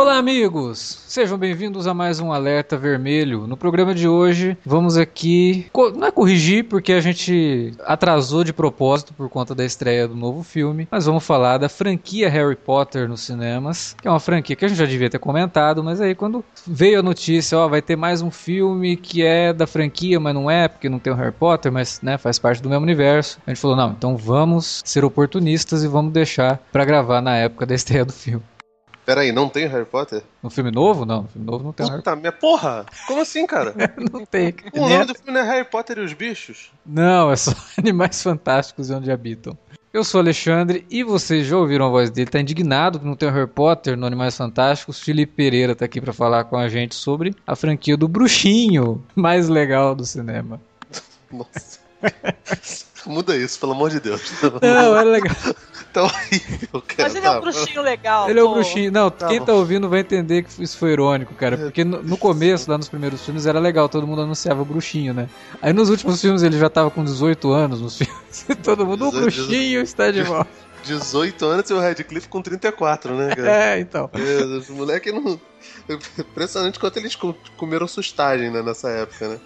Olá, amigos! Sejam bem-vindos a mais um Alerta Vermelho. No programa de hoje, vamos aqui. Não é corrigir, porque a gente atrasou de propósito por conta da estreia do novo filme, mas vamos falar da franquia Harry Potter nos cinemas, que é uma franquia que a gente já devia ter comentado, mas aí quando veio a notícia, ó, vai ter mais um filme que é da franquia, mas não é, porque não tem o Harry Potter, mas né, faz parte do mesmo universo. A gente falou, não, então vamos ser oportunistas e vamos deixar para gravar na época da estreia do filme. Peraí, não tem Harry Potter? No filme novo? Não, no filme novo não tem Puta, Harry Potter. minha porra! Como assim, cara? não tem. O nome do filme não é Harry Potter e os bichos? Não, é só Animais Fantásticos e Onde Habitam. Eu sou Alexandre e vocês já ouviram a voz dele, tá indignado que não tem o Harry Potter no Animais Fantásticos. Felipe Pereira tá aqui para falar com a gente sobre a franquia do bruxinho mais legal do cinema. Nossa. Muda isso, pelo amor de Deus. Não, é legal. Tá horrível, cara. Mas ele é um bruxinho legal. Ele pô. é um bruxinho. Não, tá quem bom. tá ouvindo vai entender que isso foi irônico, cara. Porque no, no, começo, lá nos primeiros filmes, era legal, todo mundo anunciava o bruxinho, né? Aí nos últimos filmes ele já tava com 18 anos nos filmes. E todo mundo, o bruxinho está de volta. 18 anos e o Radcliffe com 34, né, cara? É, então. Os moleques não. Impressionante quanto eles comeram sustagem né, nessa época, né?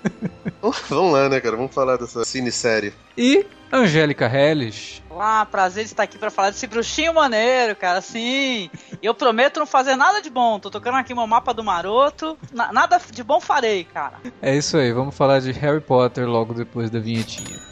Vamos lá, né, cara? Vamos falar dessa cine-série. E Angélica Helles. Olá, prazer estar aqui para falar desse bruxinho maneiro, cara. Sim, eu prometo não fazer nada de bom. Tô tocando aqui meu mapa do maroto. Na nada de bom farei, cara. É isso aí, vamos falar de Harry Potter logo depois da vinhetinha.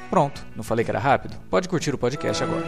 Pronto, não falei que era rápido? Pode curtir o podcast agora.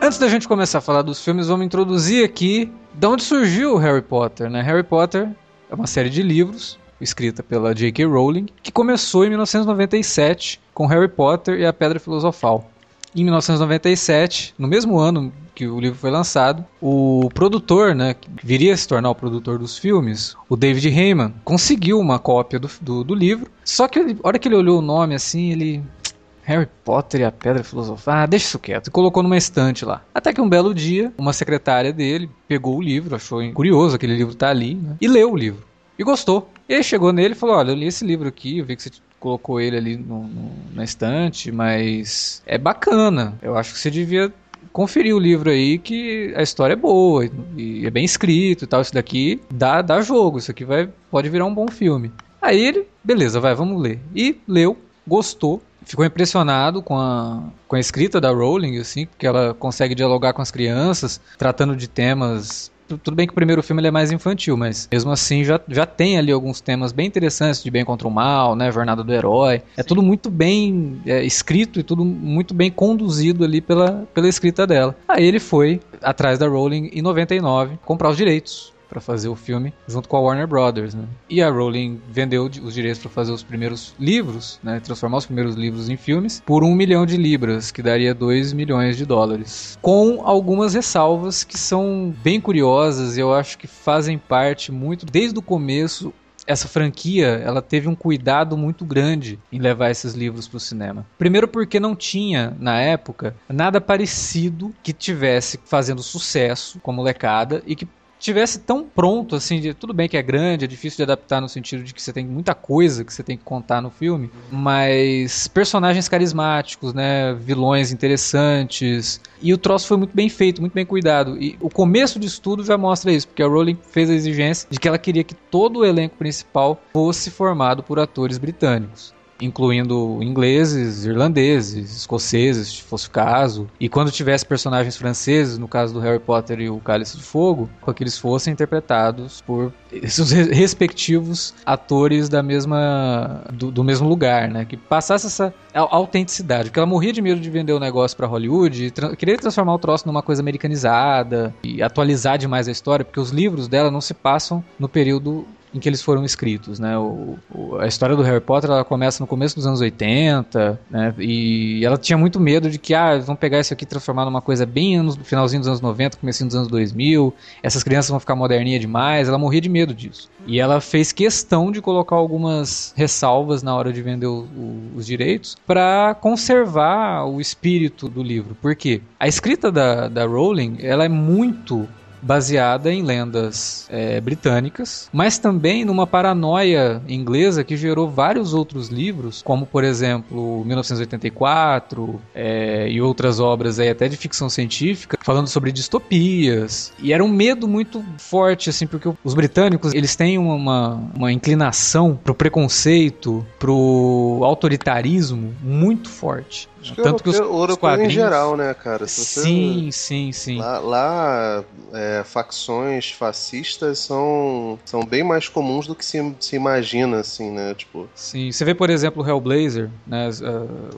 Antes da gente começar a falar dos filmes, vamos introduzir aqui de onde surgiu o Harry Potter, né? Harry Potter é uma série de livros escrita pela J.K. Rowling que começou em 1997 com Harry Potter e a Pedra Filosofal. Em 1997, no mesmo ano que o livro foi lançado, o produtor, né, que viria a se tornar o produtor dos filmes, o David Heyman, conseguiu uma cópia do, do, do livro. Só que a hora que ele olhou o nome assim, ele Harry Potter e a Pedra Filosofal. Ah, deixa isso quieto. E colocou numa estante lá. Até que um belo dia, uma secretária dele pegou o livro, achou curioso aquele livro tá ali, né? E leu o livro. E gostou. E aí chegou nele e falou: Olha, eu li esse livro aqui, eu vi que você colocou ele ali no, no, na estante, mas é bacana. Eu acho que você devia conferir o livro aí que a história é boa e é bem escrito e tal. Isso daqui dá, dá jogo, isso aqui vai, pode virar um bom filme. Aí ele, beleza, vai, vamos ler. E leu, gostou ficou impressionado com a, com a escrita da Rowling, assim, porque ela consegue dialogar com as crianças, tratando de temas tudo bem que o primeiro filme é mais infantil, mas mesmo assim já, já tem ali alguns temas bem interessantes de bem contra o mal, né, jornada do herói. É tudo muito bem é, escrito e tudo muito bem conduzido ali pela, pela escrita dela. Aí ele foi atrás da Rowling em 99 comprar os direitos para fazer o filme junto com a Warner Brothers, né? E a Rowling vendeu os direitos para fazer os primeiros livros, né? Transformar os primeiros livros em filmes por um milhão de libras, que daria 2 milhões de dólares. Com algumas ressalvas que são bem curiosas e eu acho que fazem parte muito desde o começo essa franquia ela teve um cuidado muito grande em levar esses livros para o cinema. Primeiro porque não tinha na época nada parecido que tivesse fazendo sucesso com a molecada e que tivesse tão pronto, assim, de, tudo bem que é grande, é difícil de adaptar no sentido de que você tem muita coisa que você tem que contar no filme, mas personagens carismáticos, né, vilões interessantes, e o troço foi muito bem feito, muito bem cuidado, e o começo disso tudo já mostra isso, porque a Rowling fez a exigência de que ela queria que todo o elenco principal fosse formado por atores britânicos. Incluindo ingleses, irlandeses, escoceses, se fosse o caso. E quando tivesse personagens franceses, no caso do Harry Potter e o Cálice de Fogo, que eles fossem interpretados por seus respectivos atores da mesma do, do mesmo lugar, né? Que passasse essa autenticidade, porque ela morria de medo de vender o negócio para Hollywood, tra queria transformar o troço numa coisa americanizada e atualizar demais a história, porque os livros dela não se passam no período em que eles foram escritos, né? O, o, a história do Harry Potter ela começa no começo dos anos 80, né? E ela tinha muito medo de que ah, vão pegar isso aqui e transformar numa coisa bem no finalzinho dos anos 90, comecinho dos anos 2000, essas crianças vão ficar moderninha demais, ela morria de medo disso. E ela fez questão de colocar algumas ressalvas na hora de vender o, os direitos para conservar o espírito do livro. Por quê? A escrita da, da Rowling, ela é muito baseada em lendas é, britânicas, mas também numa paranoia inglesa que gerou vários outros livros, como por exemplo 1984 é, e outras obras aí até de ficção científica, falando sobre distopias. E era um medo muito forte, assim, porque os britânicos eles têm uma, uma inclinação pro preconceito, pro autoritarismo muito forte. Acho que Tanto que os, os quadrinhos... em geral, né, cara? Você... Sim, sim, sim. Lá, lá é, facções fascistas são, são bem mais comuns do que se, se imagina, assim, né? Tipo... Sim, você vê, por exemplo, o Hellblazer, né?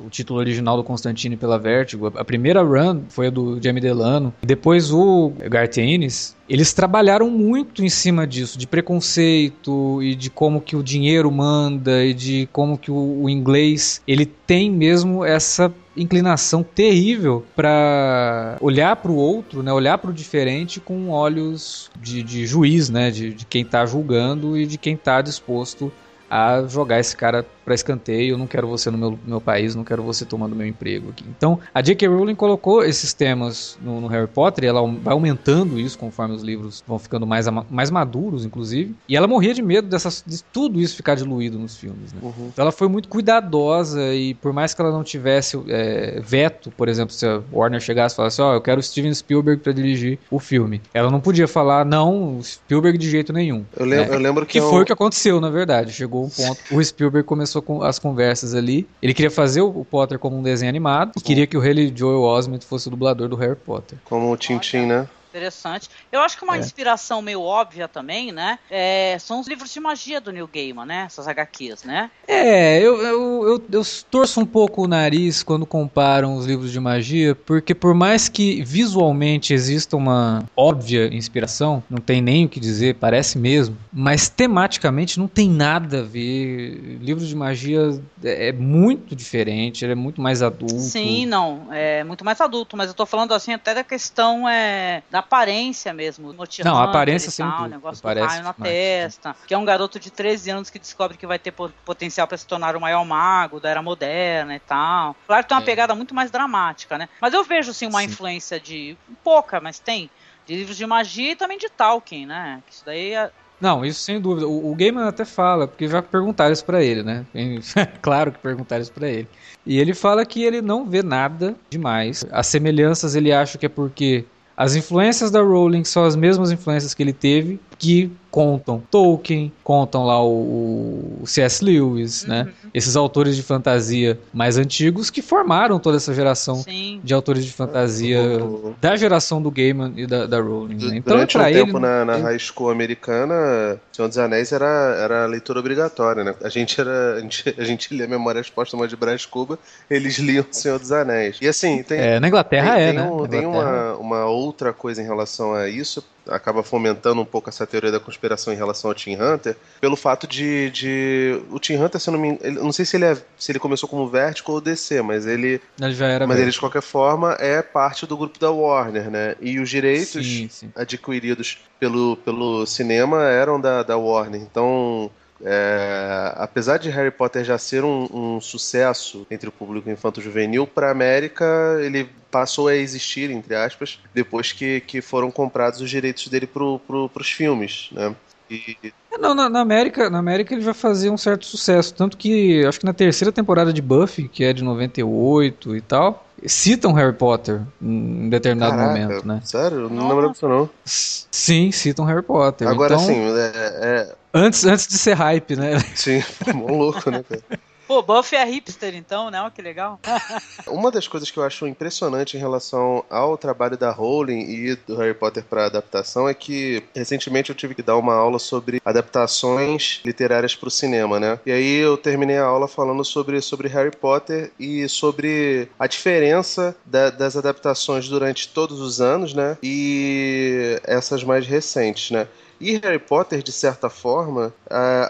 O título original do Constantine pela Vertigo. A primeira run foi a do Jamie Delano. Depois o Garth Ennis, eles trabalharam muito em cima disso, de preconceito e de como que o dinheiro manda e de como que o, o inglês ele tem mesmo essa inclinação terrível para olhar para o outro, né, olhar para o diferente com olhos de, de juiz, né, de, de quem está julgando e de quem está disposto a jogar esse cara para escanteio, eu não quero você no meu, meu país, não quero você tomando meu emprego aqui. Então, a J.K. Rowling colocou esses temas no, no, Harry Potter e ela vai aumentando isso conforme os livros vão ficando mais, mais maduros, inclusive. E ela morria de medo dessas, de tudo isso ficar diluído nos filmes. Né? Uhum. Então, ela foi muito cuidadosa e por mais que ela não tivesse é, veto, por exemplo, se a Warner chegasse e falasse, ó, oh, eu quero Steven Spielberg para dirigir o filme. Ela não podia falar, não, Spielberg de jeito nenhum. Eu, lem né? eu lembro que... Que foi o que aconteceu, na verdade. Chegou um ponto, o Spielberg começou com as conversas ali. Ele queria fazer o Potter como um desenho animado e queria que o Haley Joel Osment fosse o dublador do Harry Potter. Como o Tintin, né? Interessante. Eu acho que uma é. inspiração meio óbvia também, né? É, são os livros de magia do Neil Gaiman, né? Essas HQs, né? É, eu, eu, eu, eu, torço um pouco o nariz quando comparam os livros de magia, porque por mais que visualmente exista uma óbvia inspiração, não tem nem o que dizer, parece mesmo, mas tematicamente não tem nada a ver. Livros de magia é, é muito diferente, ele é muito mais adulto. Sim, não, é muito mais adulto, mas eu tô falando assim até da questão é, da aparência mesmo. Não, a aparência sim. O negócio do raio na mais, testa. Que é um garoto de 13 anos que descobre que vai ter potencial para se tornar o maior mago da era moderna e tal. Claro que tem uma é. pegada muito mais dramática, né? Mas eu vejo sim uma sim. influência de. pouca, mas tem. De livros de magia e também de Tolkien, né? Isso daí é não, isso sem dúvida. O, o Gaiman até fala, porque já perguntaram isso pra ele, né? claro que perguntaram isso pra ele. E ele fala que ele não vê nada demais. As semelhanças ele acha que é porque as influências da Rowling são as mesmas influências que ele teve, que contam Tolkien, contam lá o, o C.S. Lewis, né? uhum. né? Esses autores de fantasia mais antigos que formaram toda essa geração Sim. de autores de fantasia uhum. da geração do Gaiman e da, da Rowling. Né? Então, Durante um ele, tempo na, na high school americana, Senhor dos Anéis era, era leitura obrigatória, né? A gente era a gente, a gente lia Memória Exposta de Brás Cuba, eles liam Senhor dos Anéis. E assim, tem é, na Inglaterra tem, é, tem né? Um, tem uma, uma outra coisa em relação a isso, acaba fomentando um pouco essa teoria da conspiração em relação ao Tim Hunter, pelo fato de, de o Tim Hunter, se eu não me ele, não sei se ele é, se ele começou como Vertigo ou DC, mas ele, ele já era mas mesmo. ele de qualquer forma é parte do grupo da Warner, né? E os direitos sim, sim. adquiridos pelo, pelo cinema eram da, da Warner. Então, é, apesar de Harry Potter já ser um, um sucesso entre o público infanto-juvenil, para a América ele passou a existir, entre aspas, depois que, que foram comprados os direitos dele para pro, os filmes, né? E... É, não, na, na, América, na América ele já fazia um certo sucesso, tanto que acho que na terceira temporada de Buffy, que é de 98 e tal, citam Harry Potter em determinado Caraca, momento, né? Sério? Eu não lembro disso não. Sim, citam Harry Potter. Agora então, sim, é, é... Antes, antes de ser hype, né? Sim, bom louco, né, cara? Pô, Buffy é hipster então, né? Que legal. Uma das coisas que eu acho impressionante em relação ao trabalho da Rowling e do Harry Potter para adaptação é que recentemente eu tive que dar uma aula sobre adaptações literárias para o cinema, né? E aí eu terminei a aula falando sobre, sobre Harry Potter e sobre a diferença da, das adaptações durante todos os anos, né? E essas mais recentes, né? E Harry Potter, de certa forma,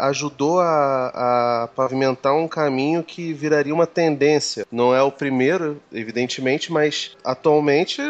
ajudou a, a, pavimentar um caminho que viraria uma tendência. Não é o primeiro, evidentemente, mas atualmente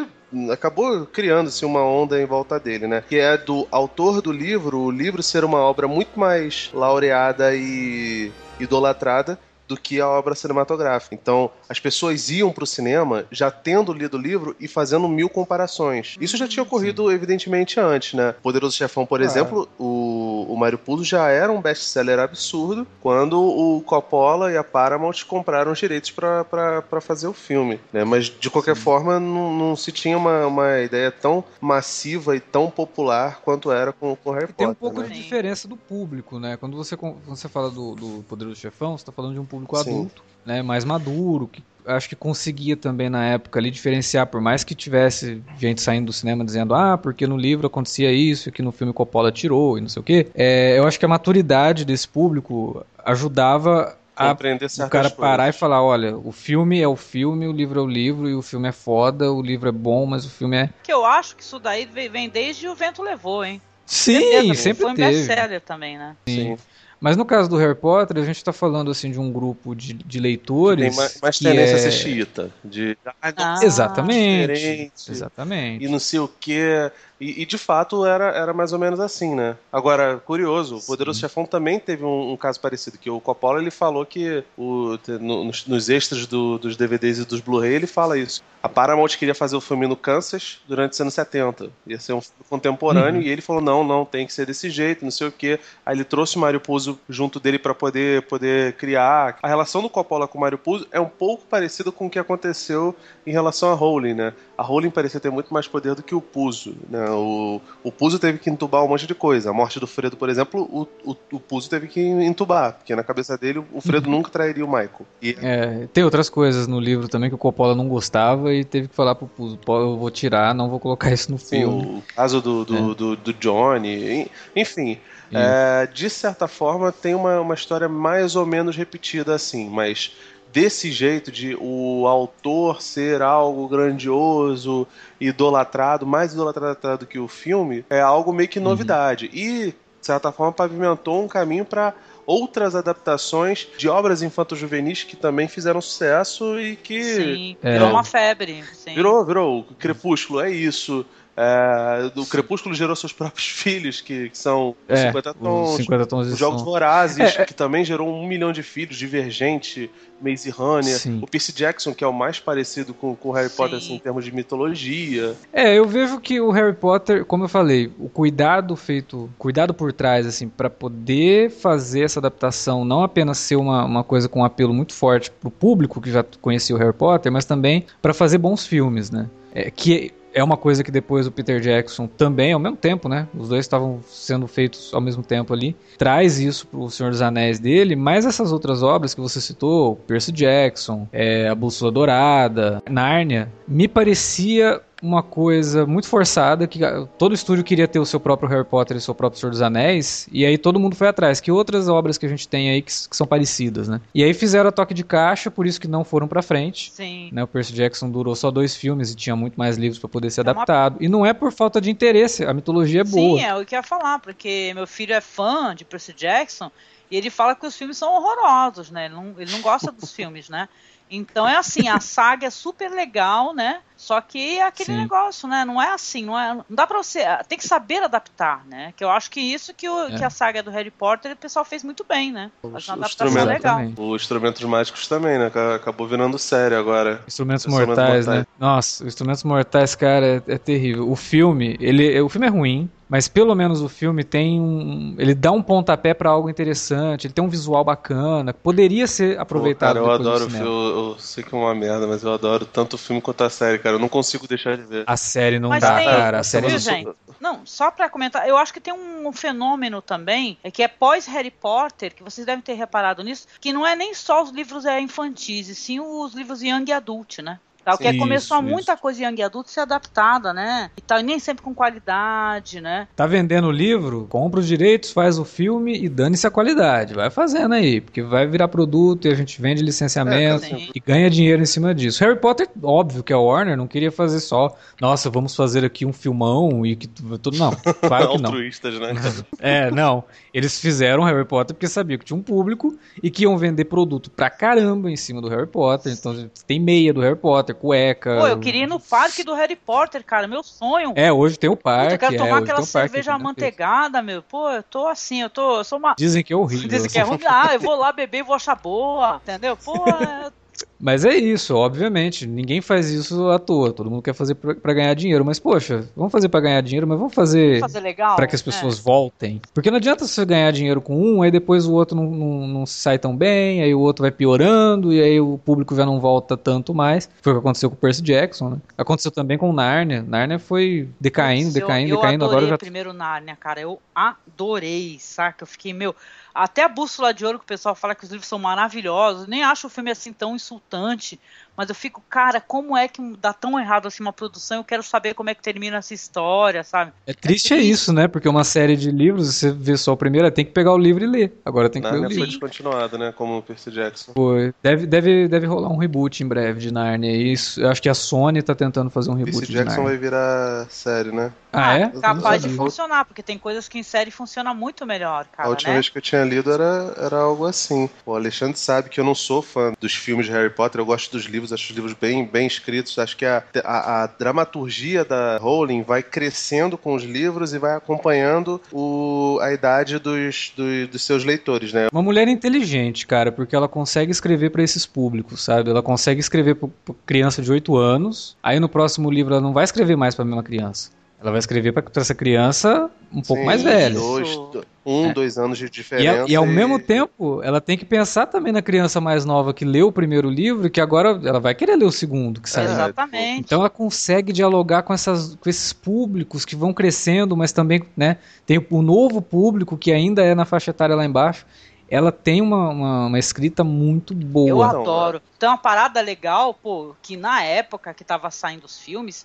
acabou criando-se uma onda em volta dele, né? Que é do autor do livro, o livro ser uma obra muito mais laureada e idolatrada do que a obra cinematográfica. Então, as pessoas iam para o cinema já tendo lido o livro e fazendo mil comparações. Isso já tinha ocorrido, Sim. evidentemente, antes, né? Poderoso Chefão, por ah. exemplo, o, o Mario Puzo já era um best-seller absurdo quando o Coppola e a Paramount compraram os direitos para fazer o filme, né? Mas, de qualquer Sim. forma, não, não, se tinha uma, uma ideia tão massiva e tão popular quanto era com, com Harry Potter. Tem um pouco né? de diferença do público, né? Quando você, quando você fala do, do Poderoso Chefão, você está falando de um público público Sim. adulto, né, mais maduro, que acho que conseguia também na época ali diferenciar, por mais que tivesse gente saindo do cinema dizendo, ah, porque no livro acontecia isso, que no filme Coppola tirou e não sei o quê. É, eu acho que a maturidade desse público ajudava a o cara parar coisas. e falar, olha, o filme é o filme, o livro é o livro, e o filme é foda, o livro é bom, mas o filme é... Que eu acho que isso daí vem desde O Vento Levou, hein? Sim, sempre foi um teve. best-seller também, né? Sim. Sim. Mas no caso do Harry Potter, a gente está falando assim de um grupo de, de leitores. Tem mais, tendência é... a ser xiita. De... Ah, exatamente. Exatamente. E não sei o que. E, e, de fato era, era mais ou menos assim, né? Agora, curioso, o Poderoso Sim. Chefão também teve um, um, caso parecido, que o Coppola ele falou que o, no, nos, nos, extras do, dos DVDs e dos Blu-ray ele fala isso. A Paramount queria fazer o filme no Kansas durante os anos 70. Ia ser um filme contemporâneo, uhum. e ele falou: não, não, tem que ser desse jeito, não sei o quê. Aí ele trouxe o Mario Puzo junto dele para poder, poder criar. A relação do Coppola com o Mario Puzo é um pouco parecida com o que aconteceu em relação a Rowling, né? A Rowling parecia ter muito mais poder do que o Puzo, né? O, o Puzo teve que entubar um monte de coisa. A morte do Fredo, por exemplo, o, o, o Puzo teve que entubar, porque na cabeça dele o Fredo uhum. nunca trairia o Michael. E... É, tem outras coisas no livro também que o Coppola não gostava e teve que falar pro Puzo, eu vou tirar, não vou colocar isso no Sim, filme. o caso do, do, é. do, do Johnny, enfim... É, de certa forma, tem uma, uma história mais ou menos repetida assim, mas desse jeito de o autor ser algo grandioso, idolatrado, mais idolatrado que o filme, é algo meio que uhum. novidade. Uhum. E, de certa forma, pavimentou um caminho para outras adaptações de obras infanto-juvenis que também fizeram sucesso e que. Sim, virou é. uma febre. Sim. Virou, virou. O Crepúsculo é isso. É, o Crepúsculo gerou seus próprios filhos, que, que são é, 50 tons, 50 tons os Jogos Vorazes, é, é, que também gerou um milhão de filhos, Divergente, Maze Runner, Sim. o Percy Jackson, que é o mais parecido com o Harry Sim. Potter assim, em termos de mitologia. É, eu vejo que o Harry Potter, como eu falei, o cuidado feito, cuidado por trás, assim, para poder fazer essa adaptação não apenas ser uma, uma coisa com um apelo muito forte pro público que já conhecia o Harry Potter, mas também para fazer bons filmes, né? É, que é uma coisa que depois o Peter Jackson também, ao mesmo tempo, né? Os dois estavam sendo feitos ao mesmo tempo ali. Traz isso pro Senhor dos Anéis dele, mas essas outras obras que você citou, Percy Jackson, é, A Bússola Dourada, Nárnia, me parecia uma coisa muito forçada que todo estúdio queria ter o seu próprio Harry Potter e o seu próprio Senhor dos Anéis e aí todo mundo foi atrás. Que outras obras que a gente tem aí que, que são parecidas né? E aí fizeram a toque de caixa por isso que não foram para frente. Sim. né? O Percy Jackson durou só dois filmes e tinha muito mais livros para poder ser é adaptado. Uma... e não é por falta de interesse a mitologia é boa. Sim é o que eu ia falar porque meu filho é fã de Percy Jackson e ele fala que os filmes são horrorosos né? Ele não, ele não gosta dos filmes né então é assim, a saga é super legal, né? Só que é aquele Sim. negócio, né? Não é assim, não é. Não dá pra você. Tem que saber adaptar, né? Que eu acho que isso que, o, é. que a saga do Harry Potter o pessoal fez muito bem, né? Os, uma adaptação legal. Os instrumentos mágicos também, né? Acabou virando sério agora. Instrumentos, mortais, mortais, né? Nossa, os instrumentos mortais, cara, é, é terrível. O filme, ele, o filme é ruim mas pelo menos o filme tem um. Ele dá um pontapé para algo interessante, ele tem um visual bacana, poderia ser aproveitado. Pô, cara, eu adoro o filme, eu, eu, sei que é uma merda, mas eu adoro tanto o filme quanto a série, cara. Eu não consigo deixar de ver. A série não mas dá, tem, cara. A série viu, gente? Não, só pra comentar, eu acho que tem um fenômeno também, é que é pós-Harry Potter, que vocês devem ter reparado nisso, que não é nem só os livros é, infantis, e sim os livros young adult, né? Tal, que é começou isso, muita isso. coisa Young Adult ser adaptada, né? E tal, nem sempre com qualidade, né? Tá vendendo o livro? Compra os direitos, faz o filme e dane-se a qualidade. Vai fazendo aí, porque vai virar produto e a gente vende licenciamento é, e ganha dinheiro em cima disso. Harry Potter, óbvio que a Warner não queria fazer só, nossa, vamos fazer aqui um filmão e que tudo. Não, claro que não. Altruístas, né? é, não. Eles fizeram Harry Potter porque sabiam que tinha um público e que iam vender produto pra caramba em cima do Harry Potter. Então tem meia do Harry Potter, cueca. Pô, eu queria ir no parque do Harry Potter, cara, meu sonho. É, hoje tem o parque. eu quero é, tomar aquela cerveja amanteigada, meu. Pô, eu tô assim, eu tô. Eu sou uma... Dizem que é horrível. Dizem que é ruim. Ah, eu vou lá beber e vou achar boa, entendeu? Pô, Mas é isso, obviamente. Ninguém faz isso à toa. Todo mundo quer fazer para ganhar dinheiro. Mas, poxa, vamos fazer para ganhar dinheiro, mas vamos fazer, fazer para que as pessoas é. voltem. Porque não adianta você ganhar dinheiro com um, aí depois o outro não, não, não sai tão bem, aí o outro vai piorando, e aí o público já não volta tanto mais. Foi o que aconteceu com o Percy Jackson, né? Aconteceu também com Narnia. Narnia foi decaindo, decaindo, eu, eu decaindo. Agora já. primeiro Narnia, cara. Eu adorei, saca? Eu fiquei, meu. Até a Bússola de Ouro, que o pessoal fala que os livros são maravilhosos, nem acho o filme assim tão insultante, mas eu fico, cara, como é que dá tão errado assim uma produção? Eu quero saber como é que termina essa história, sabe? É triste é, é isso, né? Porque uma série de livros, você vê só o primeiro, tem que pegar o livro e ler. Agora tem que Narnia ler o livro. foi descontinuado, né? Como o Percy Jackson. Foi. Deve, deve, deve rolar um reboot em breve de Narnia. Isso, eu acho que a Sony tá tentando fazer um reboot Percy Jackson vai virar série, né? Ah, é? Capaz de funcionar, porque tem coisas que em série funciona muito melhor, cara. A última né? vez que eu tinha lido era, era algo assim. O Alexandre sabe que eu não sou fã dos filmes de Harry Potter, eu gosto dos livros, acho os livros bem, bem escritos. Acho que a, a, a dramaturgia da Rowling vai crescendo com os livros e vai acompanhando o, a idade dos, dos, dos seus leitores, né? Uma mulher inteligente, cara, porque ela consegue escrever para esses públicos, sabe? Ela consegue escrever para criança de 8 anos, aí no próximo livro ela não vai escrever mais para a mesma criança. Ela vai escrever para essa criança um pouco mais velha. Dois, um, é. dois anos de diferença. E, e ao e... mesmo tempo, ela tem que pensar também na criança mais nova que leu o primeiro livro que agora ela vai querer ler o segundo que saiu. Exatamente. Então ela consegue dialogar com, essas, com esses públicos que vão crescendo, mas também né, tem o novo público que ainda é na faixa etária lá embaixo ela tem uma, uma, uma, escrita muito boa. Eu adoro. Então, uma parada legal, pô, que na época que tava saindo os filmes,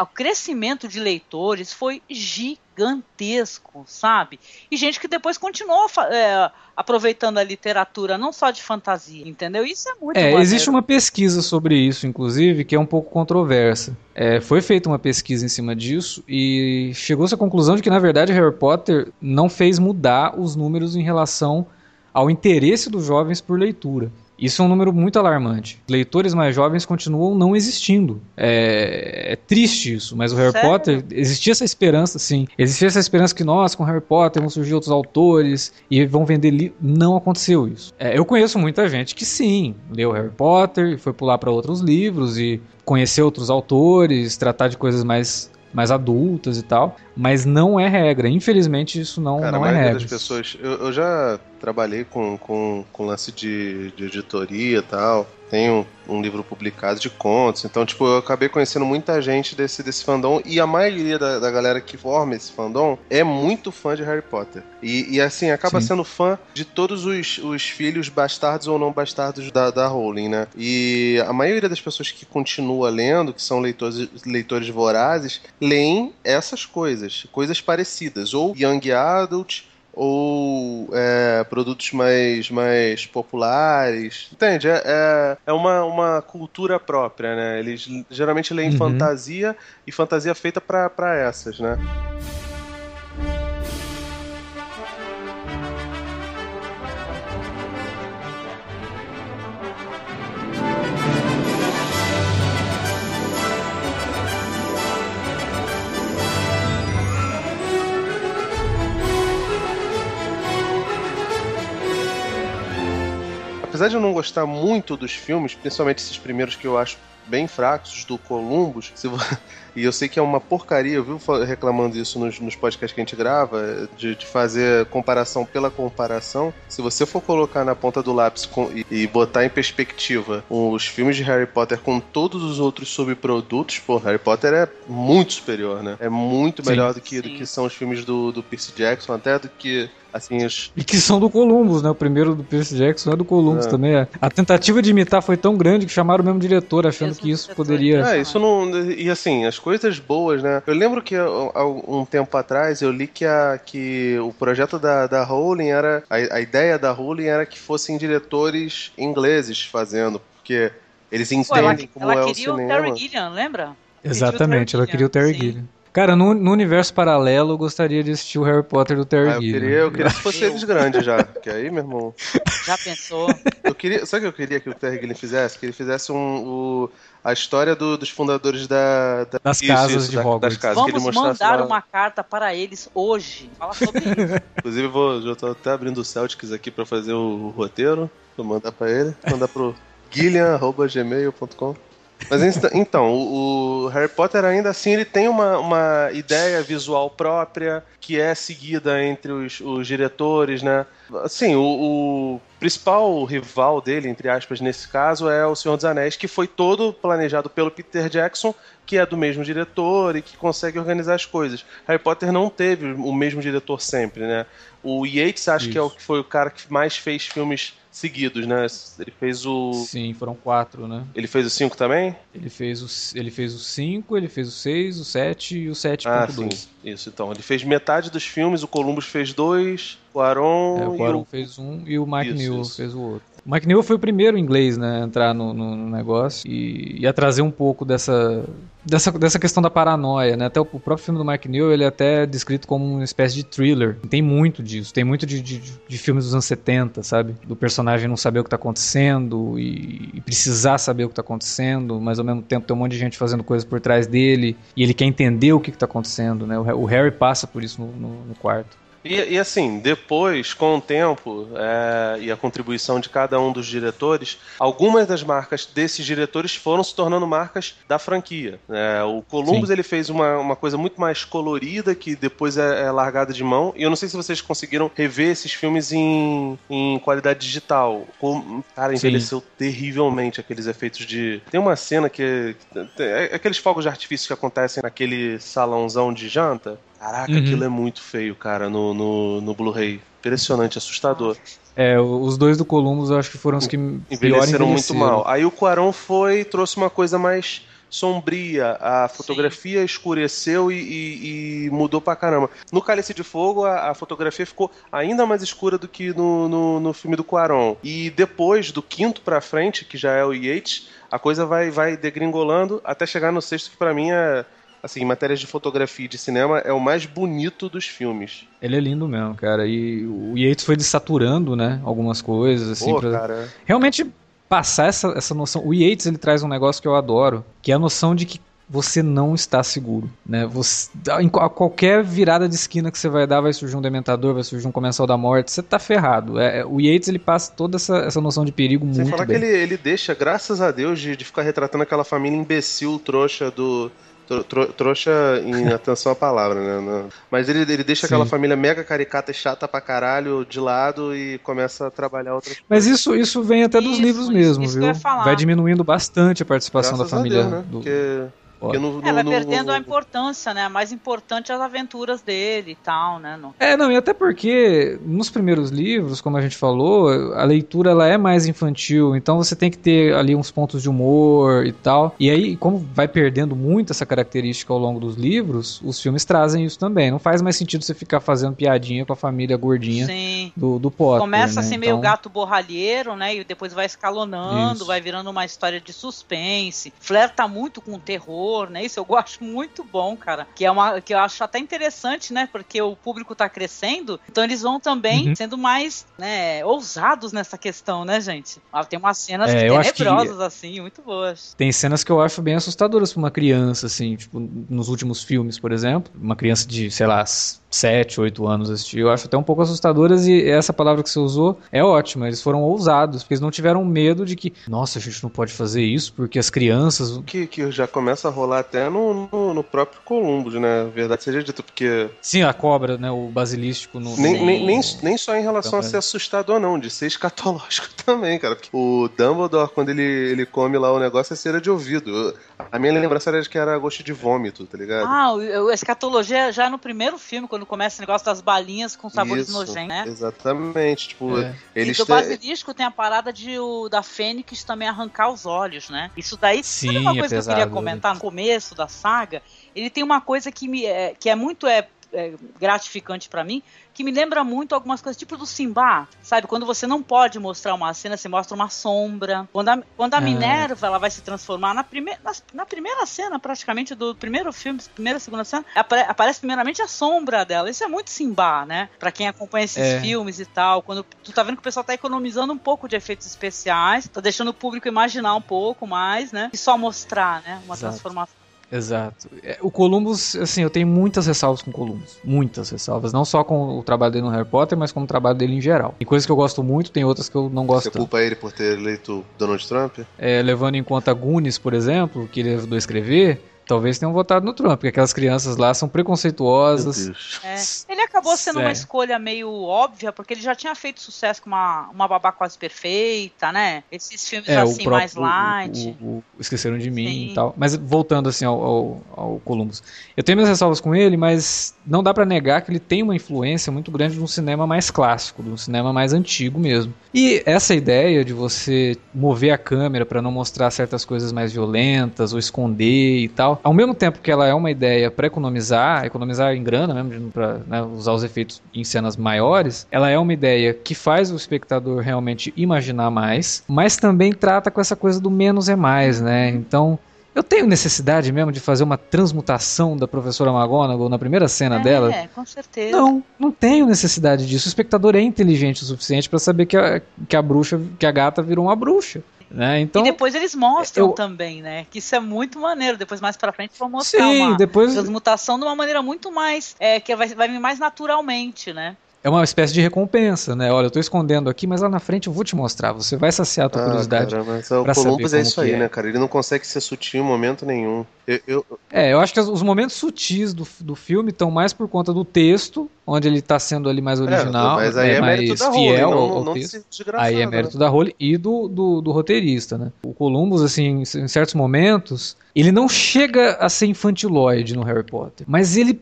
o crescimento de leitores foi gigantesco, sabe? E gente que depois continuou é, aproveitando a literatura, não só de fantasia, entendeu? Isso é muito É, maneiro. existe uma pesquisa sobre isso, inclusive, que é um pouco controversa. É, foi feita uma pesquisa em cima disso e chegou-se à conclusão de que, na verdade, Harry Potter não fez mudar os números em relação ao interesse dos jovens por leitura. Isso é um número muito alarmante. Leitores mais jovens continuam não existindo. É, é triste isso, mas o Harry Sério? Potter, existia essa esperança, sim. Existia essa esperança que nós, com Harry Potter, vão surgir outros autores e vão vender livros. Não aconteceu isso. É, eu conheço muita gente que sim, leu Harry Potter e foi pular para outros livros e conhecer outros autores, tratar de coisas mais mais adultas e tal, mas não é regra. Infelizmente isso não, Cara, não é regra. das pessoas, eu, eu já trabalhei com, com, com lance de, de editoria e tal. Tenho um livro publicado de contos. Então, tipo, eu acabei conhecendo muita gente desse, desse fandom. E a maioria da, da galera que forma esse fandom é muito fã de Harry Potter. E, e assim, acaba Sim. sendo fã de todos os, os filhos bastardos ou não bastardos da, da Rowling, né? E a maioria das pessoas que continua lendo, que são leitores, leitores vorazes, leem essas coisas, coisas parecidas. Ou Young Adult, ou é, produtos mais, mais populares. Entende? É, é, é, uma, uma cultura própria, né? Eles geralmente leem uhum. fantasia e fantasia feita para essas, né? Apesar de eu não gostar muito dos filmes, principalmente esses primeiros que eu acho bem fracos do Columbus, se, e eu sei que é uma porcaria, eu vivo reclamando isso nos, nos podcasts que a gente grava, de, de, fazer comparação pela comparação. Se você for colocar na ponta do lápis com, e, e, botar em perspectiva os filmes de Harry Potter com todos os outros subprodutos, pô, Harry Potter é muito superior, né? É muito melhor sim, do, que, do que são os filmes do, do Percy Jackson, até do que Assim, os... E que são do Columbus, né? O primeiro do Percy Jackson é do Columbus é. também. É. A tentativa de imitar foi tão grande que chamaram o mesmo diretor, achando mesmo que isso diretor. poderia. É, isso não. E assim, as coisas boas, né? Eu lembro que há um tempo atrás eu li que, a, que o projeto da, da Rowling era. A, a ideia da Rowling era que fossem diretores ingleses fazendo, porque eles entendem Pô, ela, como ela é o cinema. Ela queria o Terry Gilliam, lembra? Exatamente, ela queria o Terry Gilliam. Cara, no, no, universo paralelo, eu gostaria de assistir o Harry Potter do Terry ah, eu queria, eu queria que fosse eles grandes já. Que aí, meu irmão. Já pensou? Eu queria, sabe o que eu queria que o Terry Gilliam fizesse? Que ele fizesse um, o, a história do, dos fundadores da, da das isso, casas isso, de da, Hogwarts. Das casas, Vamos mandar lá... uma carta para eles hoje. Fala sobre isso. Inclusive, vou, já tô até abrindo o Celtics aqui para fazer o, o roteiro. Vou mandar para ele. Mandar pro guilherme.gmail.com mas então, o, Harry Potter ainda assim ele tem uma, uma ideia visual própria que é seguida entre os, os diretores, né? Assim, o, o, principal rival dele, entre aspas, nesse caso, é o Senhor dos Anéis, que foi todo planejado pelo Peter Jackson, que é do mesmo diretor e que consegue organizar as coisas. Harry Potter não teve o mesmo diretor sempre, né? O Yates acho Isso. que é o que foi o cara que mais fez filmes seguidos, né? Ele fez o. Sim, foram quatro, né? Ele fez o 5 também? Ele fez o ele fez o 5, ele fez o 6, o 7 e o 7.2. Ah, sim. Isso, então. Ele fez metade dos filmes, o Columbus fez dois, o Aaron. É, o Aaron o... fez um e o Mike Newell fez o outro. O Newell foi o primeiro inglês, né, a entrar no, no, negócio e, e, a trazer um pouco dessa, dessa, dessa questão da paranoia, né? Até o, o, próprio filme do Newell, ele é até descrito como uma espécie de thriller. Tem muito disso, tem muito de, de, de filmes dos anos 70, sabe? Do personagem não saber o que está acontecendo e, e, precisar saber o que está acontecendo, mas ao mesmo tempo tem um monte de gente fazendo coisas por trás dele e ele quer entender o que está acontecendo, né? O, o, Harry passa por isso no, no quarto. E, e, assim, depois, com o tempo é, e a contribuição de cada um dos diretores, algumas das marcas desses diretores foram se tornando marcas da franquia. É, o Columbus ele fez uma, uma coisa muito mais colorida que depois é, é, largada de mão. E eu não sei se vocês conseguiram rever esses filmes em, em qualidade digital. Como, cara, envelheceu Sim. terrivelmente aqueles efeitos de. Tem uma cena que. É, aqueles fogos de artifício que acontecem naquele salãozão de janta. Caraca, uhum. aquilo é muito feio, cara, no, no, no Blu-ray. Impressionante, assustador. É, os dois do Columbus eu acho que foram os que envelheceram muito mal. Aí o Quarão foi trouxe uma coisa mais sombria, a fotografia Sim. escureceu e, e, e, mudou pra caramba. No Cálice de Fogo, a, a, fotografia ficou ainda mais escura do que no, no, no filme do Quaron. E depois, do quinto pra frente, que já é o Yates, a coisa vai, vai degringolando até chegar no sexto, que para mim é assim, em matérias de fotografia e de cinema, é o mais bonito dos filmes. Ele é lindo mesmo, cara. E o Yates foi desaturando, né, algumas coisas, assim. Pô, pra... cara. Realmente passar essa, essa noção. O Yates, ele traz um negócio que eu adoro, que é a noção de que você não está seguro, né? Você, em qualquer virada de esquina que você vai dar, vai surgir um dementador, vai surgir um comensal da morte, você tá ferrado. É, é o Yates ele passa toda essa, essa noção de perigo Sem muito falar bem. que ele, ele deixa, graças a Deus, de, de ficar retratando aquela família imbecil, trouxa do trouxa em atenção à palavra, né? Mas ele, ele deixa Sim. aquela família mega caricata e chata pra caralho de lado e começa a trabalhar outras Mas coisas. isso, isso vem até dos isso, livros mesmo, isso viu? Vai diminuindo bastante a participação Graças da família. Deus, né? do... Porque no, no, é, vai no, perdendo a importância, né? Mais importante as aventuras dele e tal, né? É, não, e até porque nos primeiros livros, como a gente falou, a leitura ela é mais infantil, então você tem que ter ali uns pontos de humor e tal. E aí, como vai perdendo muito essa característica ao longo dos livros, os filmes trazem isso também. Não faz mais sentido você ficar fazendo piadinha com a família gordinha Sim. do, do Potter. Começa né? assim então... meio gato borralheiro, né? E depois vai escalonando, isso. vai virando uma história de suspense, flerta muito com o terror terror, né? Isso eu gosto muito bom, cara. Que é uma que eu acho até interessante, né? Porque o público tá crescendo, então eles vão também uhum. sendo mais, né, ousados nessa questão, né, gente? Ah, tem umas cenas é, tenebrosas que... assim, muito boas. Tem cenas que eu acho bem assustadoras para uma criança assim, tipo, nos últimos filmes, por exemplo, uma criança de, sei lá, 7, 8 anos assistir. Eu acho até um pouco assustadoras e essa palavra que você usou é ótima. Eles foram ousados, porque eles não tiveram medo de que, nossa, a gente não pode fazer isso porque as crianças. Que, que já começa a rolar até no, no, no próprio Columbus, né? Verdade seja dito, porque. Sim, a cobra, né? O basilisco no. Nem, nem, nem, nem, só em relação então, a ser assustado ou não, de ser escatológico também, cara. Porque o Dumbledore, quando ele, ele come lá o negócio, é cera de ouvido. A minha lembrança era de que era gosto de vômito, tá ligado? Ah, a escatologia já no primeiro filme, quando começa o negócio das balinhas com sabores Isso, nojentos, né? Exatamente. Tipo, é. eles e do basilisco tem a parada de o, da Fênix também arrancar os olhos, né? Isso daí Sim, uma coisa é pesado, que eu queria comentar no começo da saga. Ele tem uma coisa que, me, é, que é muito é, é gratificante para mim, que me lembra muito algumas coisas, tipo do Simba, sabe? Quando você não pode mostrar uma cena, você mostra uma sombra. Quando a, quando a é. Minerva ela vai se transformar na, prime, na, na, primeira cena, praticamente, do primeiro filme, primeira, segunda cena, apare, aparece primeiramente a sombra dela. Isso é muito Simba, né? Pra quem acompanha esses é. filmes e tal. Quando tu tá vendo que o pessoal tá economizando um pouco de efeitos especiais, tá deixando o público imaginar um pouco mais, né? E só mostrar, né? Uma Exato. transformação. Exato. É, o Columbus, assim, eu tenho muitas ressalvas com o Columbus. Muitas ressalvas. Não só com o trabalho dele no Harry Potter, mas com o trabalho dele em geral. Tem coisas que eu gosto muito, tem outras que eu não gosto Você culpa ele por ter eleito Donald Trump? É, levando em conta Goonies, por exemplo, que ele ajudou a escrever, talvez tenham votado no Trump, porque aquelas crianças lá são preconceituosas. É. Ele acabou sendo uma escolha meio óbvia, porque ele já tinha feito sucesso com uma, uma babá quase perfeita, né? Esses filmes é, assim, próprio, mais light. O, o, o, Esqueceram de mim Sim. e tal. Mas voltando assim ao, ao, ao, Columbus. Eu tenho minhas ressalvas com ele, mas não dá para negar que ele tem uma influência muito grande de um cinema mais clássico, de um cinema mais antigo mesmo. E essa ideia de você mover a câmera para não mostrar certas coisas mais violentas ou esconder e tal, ao mesmo tempo que ela é uma ideia para economizar, economizar em grana mesmo, para né, usar os efeitos em cenas maiores, ela é uma ideia que faz o espectador realmente imaginar mais, mas também trata com essa coisa do menos é mais, né? Então, eu tenho necessidade mesmo de fazer uma transmutação da professora McGonagall na primeira cena é, dela? É, com certeza. Não, não tenho necessidade disso. O espectador é inteligente o suficiente para saber que a, que a bruxa, que a gata virou uma bruxa. Né? Então, e depois eles mostram eu... também, né? Que isso é muito maneiro. Depois, mais pra frente, vão mostrar Sim, uma depois... transmutação de uma maneira muito mais. É, que vai, vai vir mais naturalmente, né? É uma espécie de recompensa, né? Olha, eu tô escondendo aqui, mas lá na frente eu vou te mostrar. Você vai saciar a tua ah, curiosidade. Cara, mas o Columbus é isso aí, é. né, cara? Ele não consegue ser sutil em momento nenhum. Eu, eu... É, eu acho que os momentos sutis do, do filme estão mais por conta do texto, onde ele tá sendo ali mais é, original, é, mas aí é, é mais fiel Role, ao, não, texto. aí é mérito né? da Role e do, do, do, roteirista, né? O Columbus, assim, em certos momentos, ele não chega a ser infantiloide no Harry Potter, mas ele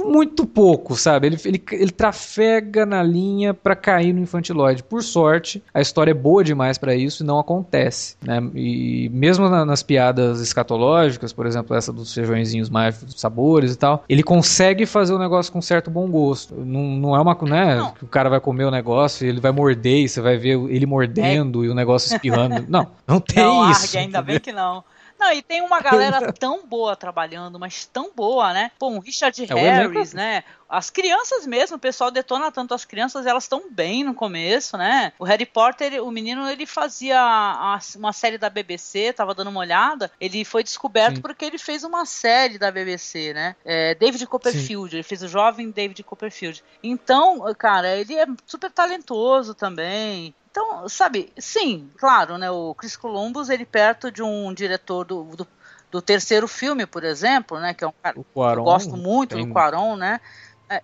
muito pouco, sabe? Ele, ele, ele trafega na linha para cair no infantilóide. Por sorte, a história é boa demais para isso e não acontece, né? E mesmo na, nas piadas escatológicas, por exemplo, essa dos feijõezinhos mágicos, sabores e tal, ele consegue fazer o negócio com certo bom gosto. Não, não é uma, né, não. que o cara vai comer o negócio e ele vai morder e você vai ver ele mordendo é. e o negócio espirrando. não, não tem não, isso. Argue, ainda bem que não. Não, e tem uma galera tão boa trabalhando, mas tão boa, né? Pô, um Richard é Harris, né? As crianças mesmo, o pessoal detona tanto as crianças, elas estão bem no começo, né? O Harry Potter, o menino, ele fazia uma série da BBC, tava dando uma olhada, ele foi descoberto Sim. porque ele fez uma série da BBC, né? É, David Copperfield, Sim. ele fez o jovem David Copperfield. Então, cara, ele é super talentoso também. Então, sabe, sim, claro, né? O Chris Columbus, ele perto de um diretor do, do, do terceiro filme, por exemplo, né? Que é um cara que eu gosto muito tem... do Quaron, né? É, é,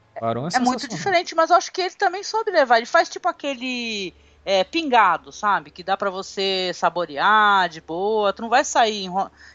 é muito diferente, mas eu acho que ele também soube levar. Ele faz tipo aquele é, pingado, sabe? Que dá para você saborear de boa. Tu não vai sair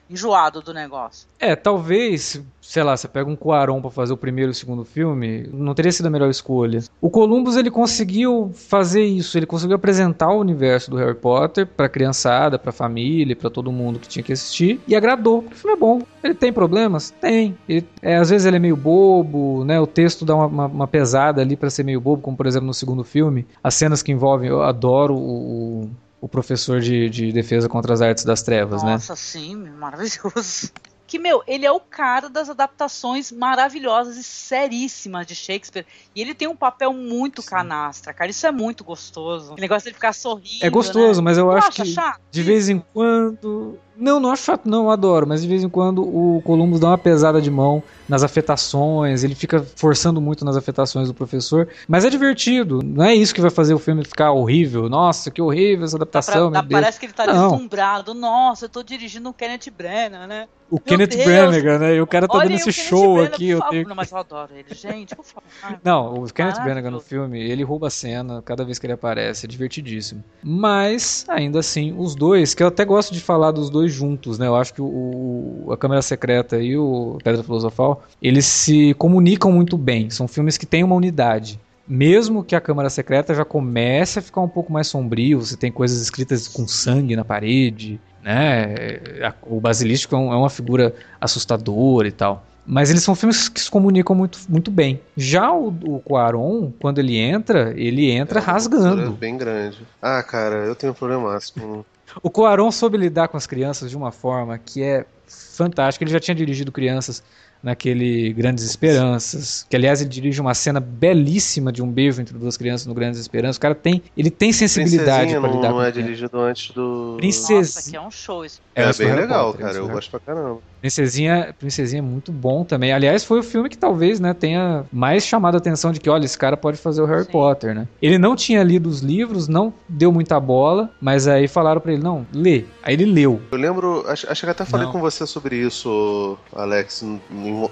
enjoado do negócio. É, talvez, sei lá, você pega um Cuarón para fazer o primeiro e o segundo filme, não teria sido a melhor escolha. O Columbus ele conseguiu fazer isso, ele conseguiu apresentar o universo do Harry Potter para criançada, para família, para todo mundo que tinha que assistir e agradou. O filme é bom. Ele tem problemas? Tem. Ele, é, às vezes ele é meio bobo, né? O texto dá uma, uma, uma pesada ali para ser meio bobo, como por exemplo no segundo filme, as cenas que envolvem, eu adoro o, o o professor de, de defesa contra as artes das trevas, Nossa, né? Nossa, sim, maravilhoso. Que, meu, ele é o cara das adaptações maravilhosas e seríssimas de Shakespeare. E ele tem um papel muito Sim. canastra, cara. Isso é muito gostoso. O negócio dele ficar sorrindo. É gostoso, né? mas eu acho que chato? de vez em quando. Não, não acho chato, não, adoro, mas de vez em quando o Columbus dá uma pesada de mão nas afetações, ele fica forçando muito nas afetações do professor, mas é divertido, não é isso que vai fazer o filme ficar horrível. Nossa, que horrível essa adaptação, tá pra, tá, Parece que ele tá não. deslumbrado. Nossa, eu tô dirigindo o Kenneth Branagh, né? o Meu Kenneth Deus. Branagh, né? E o cara tá dando esse show Branagh, aqui. Eu tenho... Não, mas eu adoro ele, gente, por favor. Não, o Kenneth Branagh no filme, ele rouba a cena cada vez que ele aparece, é divertidíssimo. Mas, ainda assim, os dois, que eu até gosto de falar dos dois juntos, né? Eu acho que o, a Câmera Secreta e o Pedra Filosofal, eles se comunicam muito bem. São filmes que têm uma unidade mesmo que a Câmara Secreta já comece a ficar um pouco mais sombrio, você tem coisas escritas com sangue na parede, né? O Basilisco é, é uma figura assustadora e tal. Mas eles são filmes que se comunicam muito, muito bem. Já o, o Quaron, quando ele entra, ele entra é rasgando. bem grande. Ah, cara, eu tenho um problema com... o Quaron soube lidar com as crianças de uma forma que é fantástica. Ele já tinha dirigido crianças naquele Grandes Esperanças, que aliás ele dirige uma cena belíssima de um beijo entre duas crianças no Grandes Esperanças. O cara tem, ele tem sensibilidade para lidar não com é dirigido antes do Princesinha. Nossa, que é um show isso. É, é bem legal, Potter, cara, eu gosto pra caramba. Princesinha, Princesinha é muito bom também. Aliás, foi o filme que talvez, né, tenha mais chamado a atenção de que, olha, esse cara pode fazer o Harry Sim. Potter, né? Ele não tinha lido os livros, não deu muita bola, mas aí falaram para ele, não, lê. Aí ele leu. Eu lembro, acho, acho que até falei não. com você sobre isso, Alex,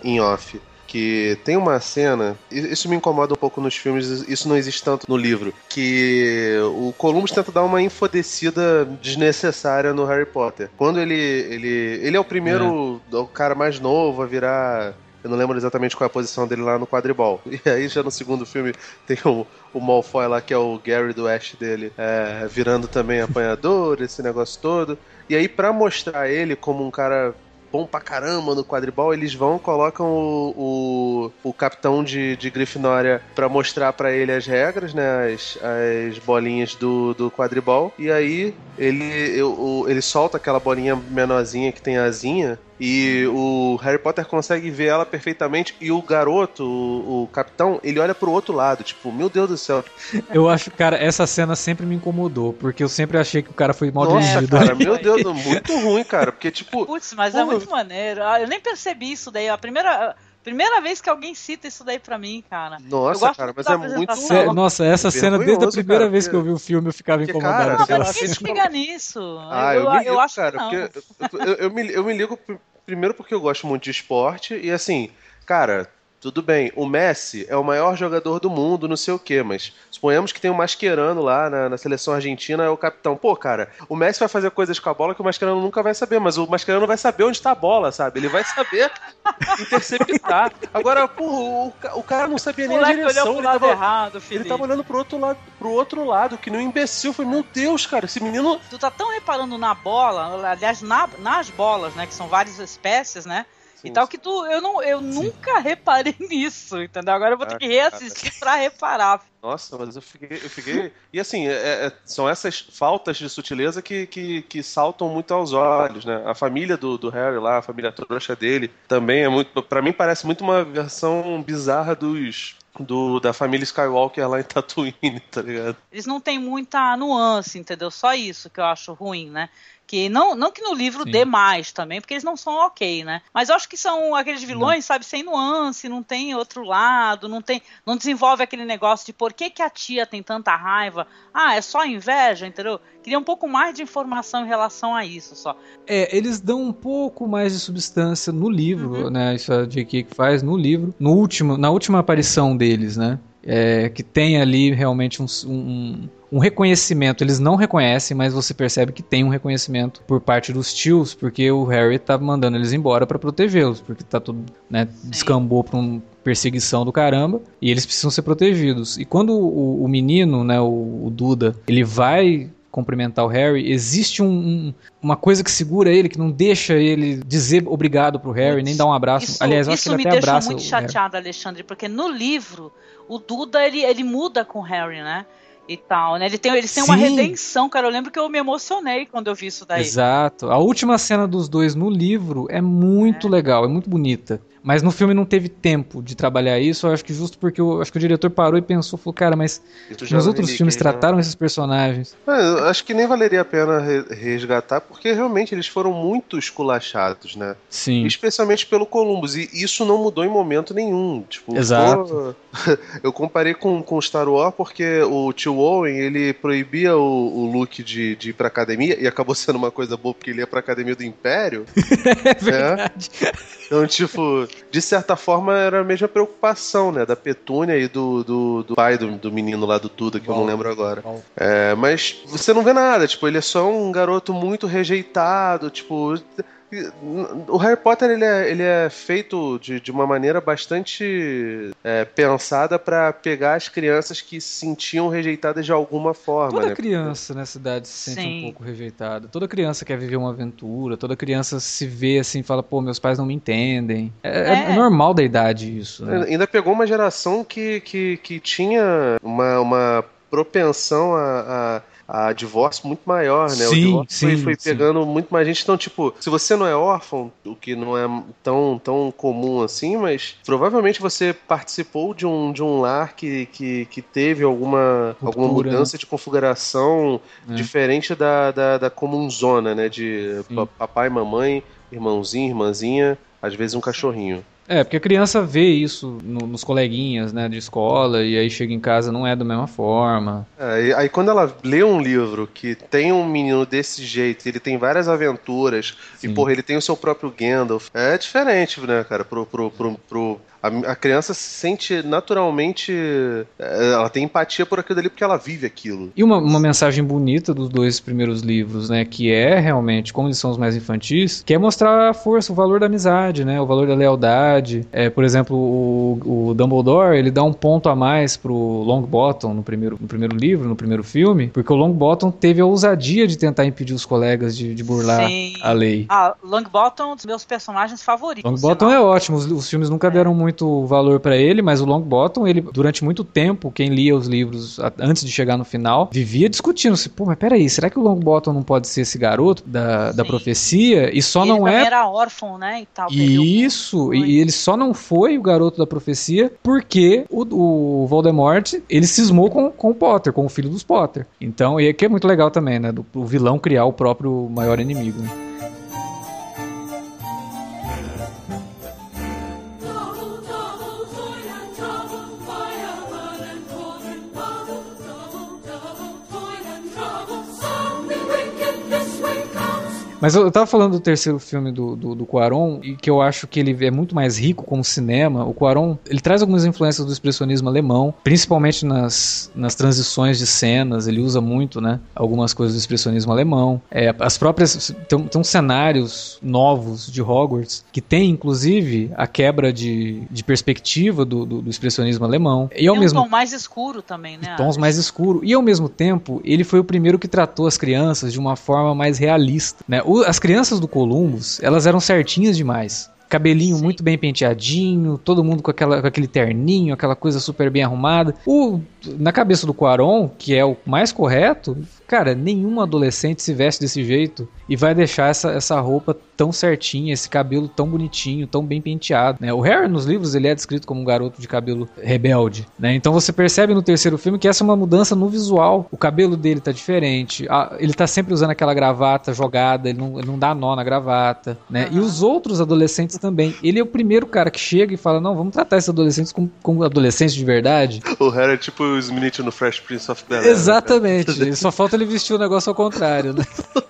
em off que tem uma cena, isso me incomoda um pouco nos filmes, isso não existe tanto no livro, que o Columbus tenta dar uma infodecida desnecessária no Harry Potter. Quando ele ele ele é o primeiro, é. o cara mais novo a virar eu não lembro exatamente qual é a posição dele lá no quadribol. E aí, já no segundo filme, tem o, o Malfoy lá, que é o Gary do Ash dele, é, virando também apanhador, esse negócio todo. E aí, para mostrar ele como um cara bom pra caramba no quadribol, eles vão, colocam o, o, o capitão de, de Grifinória pra mostrar para ele as regras, né? As, as bolinhas do, do quadribol. E aí ele, eu, ele solta aquela bolinha menorzinha que tem asinha e o Harry Potter consegue ver ela perfeitamente. E o garoto, o, o, capitão, ele olha pro outro lado, tipo, meu Deus do céu. Eu acho, cara, essa cena sempre me incomodou, porque eu sempre achei que o cara foi mal Nossa, dirigido. Cara, meu Deus, muito ruim, cara. Porque, tipo. Putz, mas é muito maneiro. Ah, eu nem percebi isso daí. A primeira. Primeira vez que alguém cita isso daí pra mim, cara. Nossa, cara, mas é muito. Cê, nossa, essa cena, desde a primeira cara, vez que eu vi o filme, eu ficava porque, incomodado. Cara, não, mas quem se nisso? Ah, eu, eu, eu, ligo, eu acho cara, que não. eu, eu, me, eu me ligo primeiro porque eu gosto muito de esporte e assim, cara, tudo bem, o Messi é o maior jogador do mundo, não sei o quê, mas suponhamos que tem um Mascherano lá na, na, seleção argentina, é o capitão. Pô, cara, o Messi vai fazer coisas com a bola que o Mascherano nunca vai saber, mas o Mascherano vai saber onde está a bola, sabe? Ele vai saber interceptar. Agora, porra, o, o cara não sabia nem a direção. Ele tava, errado, ele tava olhando pro outro lado, pro outro lado, que nem um imbecil. Foi, meu Deus, cara, esse menino. Tu tá tão reparando na bola, aliás, na, nas bolas, né? Que são várias espécies, né? Sim, e tal, que tu, eu, não, eu nunca reparei nisso, entendeu? Agora eu vou ter ah, que reassistir cara. pra reparar. Nossa, mas eu fiquei. Eu fiquei... E assim, é, é, são essas faltas de sutileza que, que, que, saltam muito aos olhos, né? A família do, do Harry lá, a família trouxa dele, também é muito. para mim parece muito uma versão bizarra dos. Do, da família Skywalker lá em Tatooine, tá ligado? Eles não têm muita nuance, entendeu? Só isso que eu acho ruim, né? Que não, não que no livro Sim. dê mais também, porque eles não são ok, né? Mas eu acho que são aqueles vilões, não. sabe, sem nuance, não tem outro lado, não tem. Não desenvolve aquele negócio de por que, que a tia tem tanta raiva. Ah, é só inveja, entendeu? Queria um pouco mais de informação em relação a isso só. É, eles dão um pouco mais de substância no livro, uhum. né? Isso a J.K. que faz no livro. No último, na última aparição deles, né? É, que tem ali realmente um, um, um reconhecimento. Eles não reconhecem, mas você percebe que tem um reconhecimento por parte dos tios, porque o Harry tá mandando eles embora para protegê-los, porque tá tudo, né, descambou pra uma perseguição do caramba e eles precisam ser protegidos. E quando o, o menino, né, o, o Duda, ele vai cumprimentar o Harry, existe um, um, uma coisa que segura ele, que não deixa ele dizer obrigado pro Harry, nem dar um abraço. Isso, Aliás, eu acho que ele até abraça. Isso me deixa muito chateada, Alexandre, porque no livro o Duda ele, ele muda com o Harry, né? E tal, né? Ele tem, eles têm Sim. uma redenção, cara. Eu lembro que eu me emocionei quando eu vi isso daí. Exato. A última cena dos dois no livro é muito é. legal, é muito bonita. Mas no filme não teve tempo de trabalhar isso, eu acho que justo porque eu acho que o diretor parou e pensou, falou, cara, mas nos outros filmes né? trataram esses personagens. É, acho que nem valeria a pena resgatar, porque realmente eles foram muito esculachados, né? Sim. Especialmente pelo Columbus, e isso não mudou em momento nenhum. Tipo, Exato. eu comparei com, com Star Wars porque o tio Owen, ele proibia o, o Luke de, de ir pra academia, e acabou sendo uma coisa boa porque ele ia pra academia do Império. é verdade. É. Então, tipo, de certa forma era a mesma preocupação, né? Da Petúnia e do, do, do pai do, do, menino lá do Tuda, que Bom, eu não lembro agora. É, mas você não vê nada, tipo, ele é só um garoto muito rejeitado, tipo o Harry Potter ele é, ele é feito de, de uma maneira bastante é, pensada para pegar as crianças que se sentiam rejeitadas de alguma forma. Toda né? criança na cidade se sente Sim. um pouco rejeitada. Toda criança quer viver uma aventura. Toda criança se vê assim, fala, pô, meus pais não me entendem. É, é. é normal da idade isso. Né? Ainda pegou uma geração que, que, que tinha uma, uma propensão a, a a divórcio muito maior, né? Sim, o divórcio sim, foi, foi pegando muito mais gente. Então, tipo, se você não é órfão, o que não é tão, tão comum assim, mas provavelmente você participou de um, de um lar que, que, que teve alguma, Cultura, alguma mudança né? de configuração é. diferente da, da, da comum zona, né? De sim. papai, mamãe, irmãozinho, irmãzinha, às vezes um cachorrinho. É, porque a criança vê isso no, nos coleguinhas, né, de escola, e aí chega em casa não é da mesma forma. É, aí quando ela lê um livro que tem um menino desse jeito, ele tem várias aventuras, Sim. e porra, ele tem o seu próprio Gandalf, é diferente, né, cara, pro, pro, pro, pro a, a, criança se sente naturalmente. É, ela tem empatia por aquilo ali porque ela vive aquilo. E uma, uma mensagem bonita dos dois primeiros livros, né? Que é realmente, como eles são os mais infantis, que é mostrar a força, o valor da amizade, né? O valor da lealdade. É, por exemplo, o, o Dumbledore, ele dá um ponto a mais pro Longbottom no primeiro, no primeiro livro, no primeiro filme, porque o Longbottom teve a ousadia de tentar impedir os colegas de, de burlar Sim. a lei. Ah, Longbottom, um dos meus personagens favoritos. Longbottom é ótimo, os, os filmes nunca deram muito muito valor para ele, mas o Longbottom, ele durante muito tempo, quem lia os livros antes de chegar no final, vivia discutindo se, pô, mas peraí, será que o Longbottom não pode ser esse garoto da, da profecia? E só e não é. Ele era órfão, né? E tal, Isso, e ele só não foi o garoto da profecia porque o, o Voldemort ele cismou com, com o Potter, com o filho dos Potter. Então, e aqui é muito legal também, né? Do, o vilão criar o próprio maior inimigo. Né? Mas eu, tava falando do terceiro filme do, do, do Quaron, e que eu acho que ele é muito mais rico como cinema. O Quaron, ele traz algumas influências do expressionismo alemão, principalmente nas, nas transições de cenas, ele usa muito, né, algumas coisas do expressionismo alemão. É, as próprias, tem, tem uns cenários novos de Hogwarts, que tem, inclusive, a quebra de, de perspectiva do, do, do expressionismo alemão. E ao tem um mesmo... tom mais escuro também, né? Tons mais escuros. E ao mesmo tempo, ele foi o primeiro que tratou as crianças de uma forma mais realista, né? O, as crianças do Columbus, elas eram certinhas demais. Cabelinho Sim. muito bem penteadinho, todo mundo com, aquela, com aquele terninho, aquela coisa super bem arrumada. O, na cabeça do Quaron, que é o mais correto, Cara, nenhum adolescente se veste desse jeito e vai deixar essa, essa roupa tão certinha, esse cabelo tão bonitinho, tão bem penteado. Né? O Harry nos livros ele é descrito como um garoto de cabelo rebelde. Né? Então você percebe no terceiro filme que essa é uma mudança no visual. O cabelo dele tá diferente, a, ele tá sempre usando aquela gravata jogada, ele não, ele não dá nó na gravata. Né? E os outros adolescentes também. Ele é o primeiro cara que chega e fala: Não, vamos tratar esses adolescentes como, como adolescentes de verdade. O Harry é tipo o Smith no Fresh Prince of Bel-Air. Né? Exatamente. Só falta ele vestiu o negócio ao contrário, né?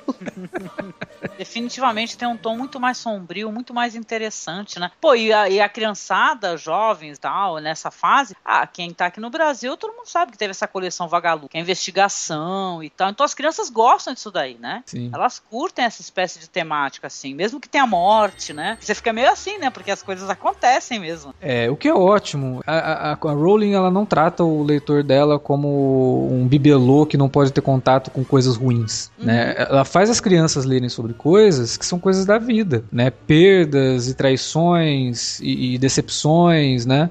Definitivamente tem um tom muito mais sombrio, muito mais interessante, né? Pô, e a, e a criançada, jovens tal, nessa fase, ah, quem tá aqui no Brasil, todo mundo sabe que teve essa coleção Vagalume, que é investigação e tal. Então as crianças gostam disso daí, né? Sim. Elas curtem essa espécie de temática, assim, mesmo que tenha morte, né? Você fica meio assim, né? Porque as coisas acontecem mesmo. É, o que é ótimo. A, a, a Rowling, ela não trata o leitor dela como um bibelô que não pode ter contato com coisas ruins, né? uhum. né? Ela faz as crianças lerem sobre coisas que são coisas da vida, né? Perdas e traições e, e decepções, né?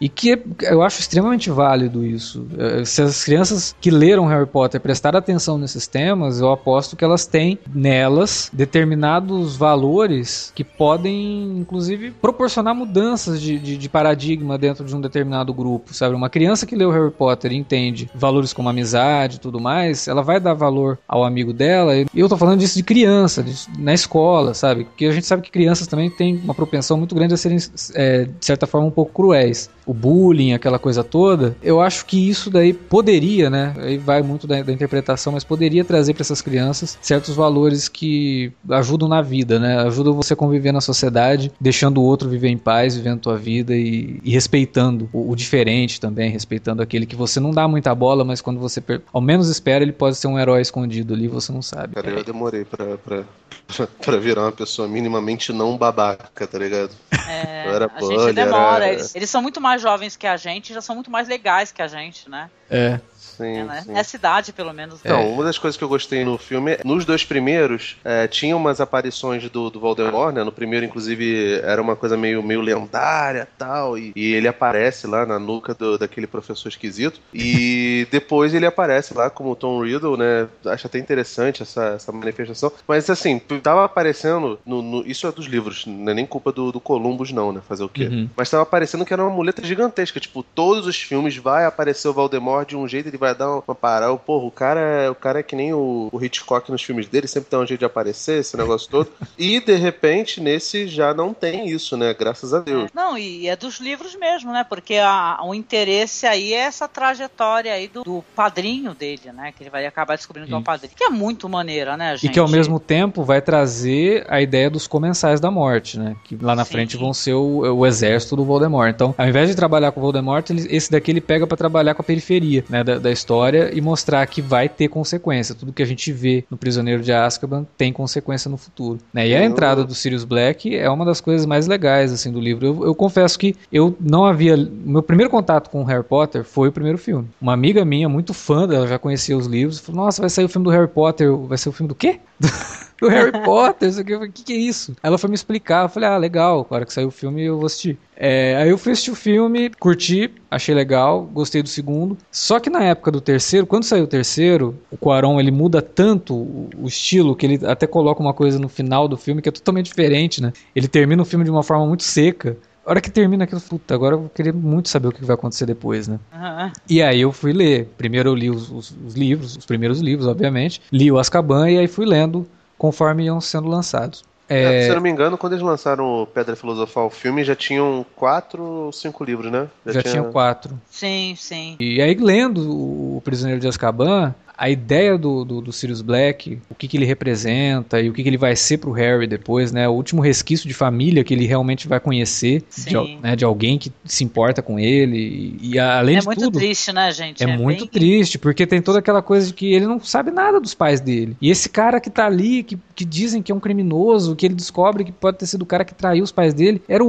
E que eu acho extremamente válido isso. Eh, se as crianças que leram Harry Potter prestarem atenção nesses temas, eu aposto que elas têm nelas determinados valores que podem, inclusive, proporcionar mudanças de, de, de paradigma dentro de um determinado grupo, sabe? Uma criança que leu Harry Potter e entende valores como amizade e tudo mais, ela vai dar valor ao amigo dela. E eu tô falando disso de criança, de, na escola, sabe? Porque a gente sabe que crianças também têm uma propensão muito grande a serem, é, de certa forma, um pouco cruéis o bullying, aquela coisa toda, eu acho que isso daí poderia, né? Aí vai muito da, da interpretação, mas poderia trazer para essas crianças certos valores que ajudam na vida, né? Ajudam você a conviver na sociedade, deixando o outro viver em paz, vivendo a tua vida e, e respeitando o, o, diferente também, respeitando aquele que você não dá muita bola, mas quando você ao menos espera, ele pode ser um herói escondido ali, você não sabe. Cara, eu demorei pra, pra, pra virar uma pessoa minimamente não babaca, tá ligado? É, a gente demora. Era... Eles, eles, são muito mais jovens que a gente, já são muito mais legais que a gente, né? É. Sim, é, né? sim. Nessa idade, pelo menos. Então, é. uma das coisas que eu gostei no filme, nos dois primeiros, é, tinha umas aparições do, do Voldemort, né? No primeiro, inclusive, era uma coisa meio, meio lendária tal, e, e ele aparece lá na nuca do, daquele professor esquisito. E depois ele aparece lá como Tom Riddle, né? Acho até interessante essa, essa manifestação. Mas assim, tava aparecendo. No, no, isso é dos livros, não é nem culpa do, do Columbus, não, né? Fazer o quê? Uhum. Mas tava aparecendo que era uma muleta gigantesca. Tipo, todos os filmes vai aparecer o Voldemort de um jeito, ele vai vai dar uma parada. Porra, o cara, é, o cara é que nem o, o Hitchcock nos filmes dele, sempre tem um jeito de aparecer, esse negócio todo. e de repente, nesse já não tem isso, né? Graças a Deus. Não, e é dos livros mesmo, né? Porque a, o interesse aí é essa trajetória aí do, do padrinho dele, né? Que ele vai acabar descobrindo que é o padrinho. Que é muito maneira, né, gente? E que ao mesmo tempo vai trazer a ideia dos comensais da morte, né? Que lá na Sim. frente vão ser o, o exército do Voldemort. Então, ao invés de trabalhar com o Voldemort, ele, esse daqui ele pega para trabalhar com a periferia, né? Da, da história e mostrar que vai ter consequência. Tudo que a gente vê no Prisioneiro de Azkaban tem consequência no futuro. Né? E a entrada do Sirius Black é uma das coisas mais legais assim do livro. Eu, eu confesso que eu não havia. Meu primeiro contato com Harry Potter foi o primeiro filme. Uma amiga minha, muito fã dela, já conhecia os livros, falou: Nossa, vai sair o filme do Harry Potter. Vai ser o filme do quê? do Harry Potter, isso aqui. Eu falei, o que, que é isso? Ela foi me explicar, eu falei, ah, legal, na hora que sair o filme eu vou assistir. É, aí eu fui assistir o filme, curti, achei legal, gostei do segundo. Só que na época do terceiro, quando saiu o terceiro, o Quaron ele muda tanto o estilo que ele até coloca uma coisa no final do filme que é totalmente diferente, né? Ele termina o filme de uma forma muito seca. A hora que termina aquilo, puta, agora eu vou querer muito saber o que vai acontecer depois, né? Uhum. E aí eu fui ler. Primeiro eu li os, os, os, livros, os primeiros livros, obviamente. Li o Azkaban e aí fui lendo conforme iam sendo lançados. É... É, se eu não me engano, quando eles lançaram o Pedra Filosofal, o filme já tinham quatro ou cinco livros, né? Já, já tinha... tinham quatro. Sim, sim. E aí, lendo o Prisioneiro de Azkaban, a ideia do, do, do, Sirius Black, o que, que ele representa e o que, que ele vai ser pro Harry depois, né? O último resquício de família que ele realmente vai conhecer de, né, de alguém que se importa com ele. E, e além é de tudo. É muito triste, né, gente? É, é muito bem... triste, porque tem toda aquela coisa de que ele não sabe nada dos pais dele. E esse cara que tá ali, que, que dizem que é um criminoso, que ele descobre que pode ter sido o cara que traiu os pais dele, era a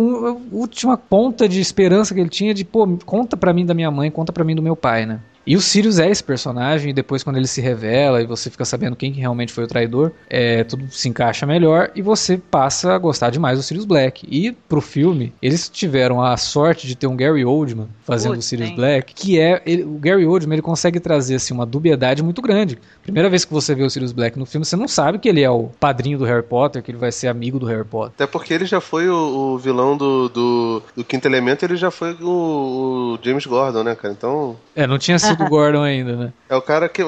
última ponta de esperança que ele tinha de, pô, conta pra mim da minha mãe, conta pra mim do meu pai, né? E o Sirius é esse personagem, e depois quando ele se revela e você fica sabendo quem realmente foi o traidor, é, tudo se encaixa melhor e você passa a gostar demais do Sirius Black. E pro filme, eles tiveram a sorte de ter um Gary Oldman fazendo Putz, o Sirius hein? Black, que é. Ele, o Gary Oldman ele consegue trazer assim, uma dubiedade muito grande. Primeira vez que você vê o Sirius Black no filme, você não sabe que ele é o padrinho do Harry Potter, que ele vai ser amigo do Harry Potter. Até porque ele já foi o, o vilão do, do, do, Quinto Elemento, ele já foi o, o James Gordon, né, cara? Então. É, não tinha sido do Gordon ainda, né? É o cara que.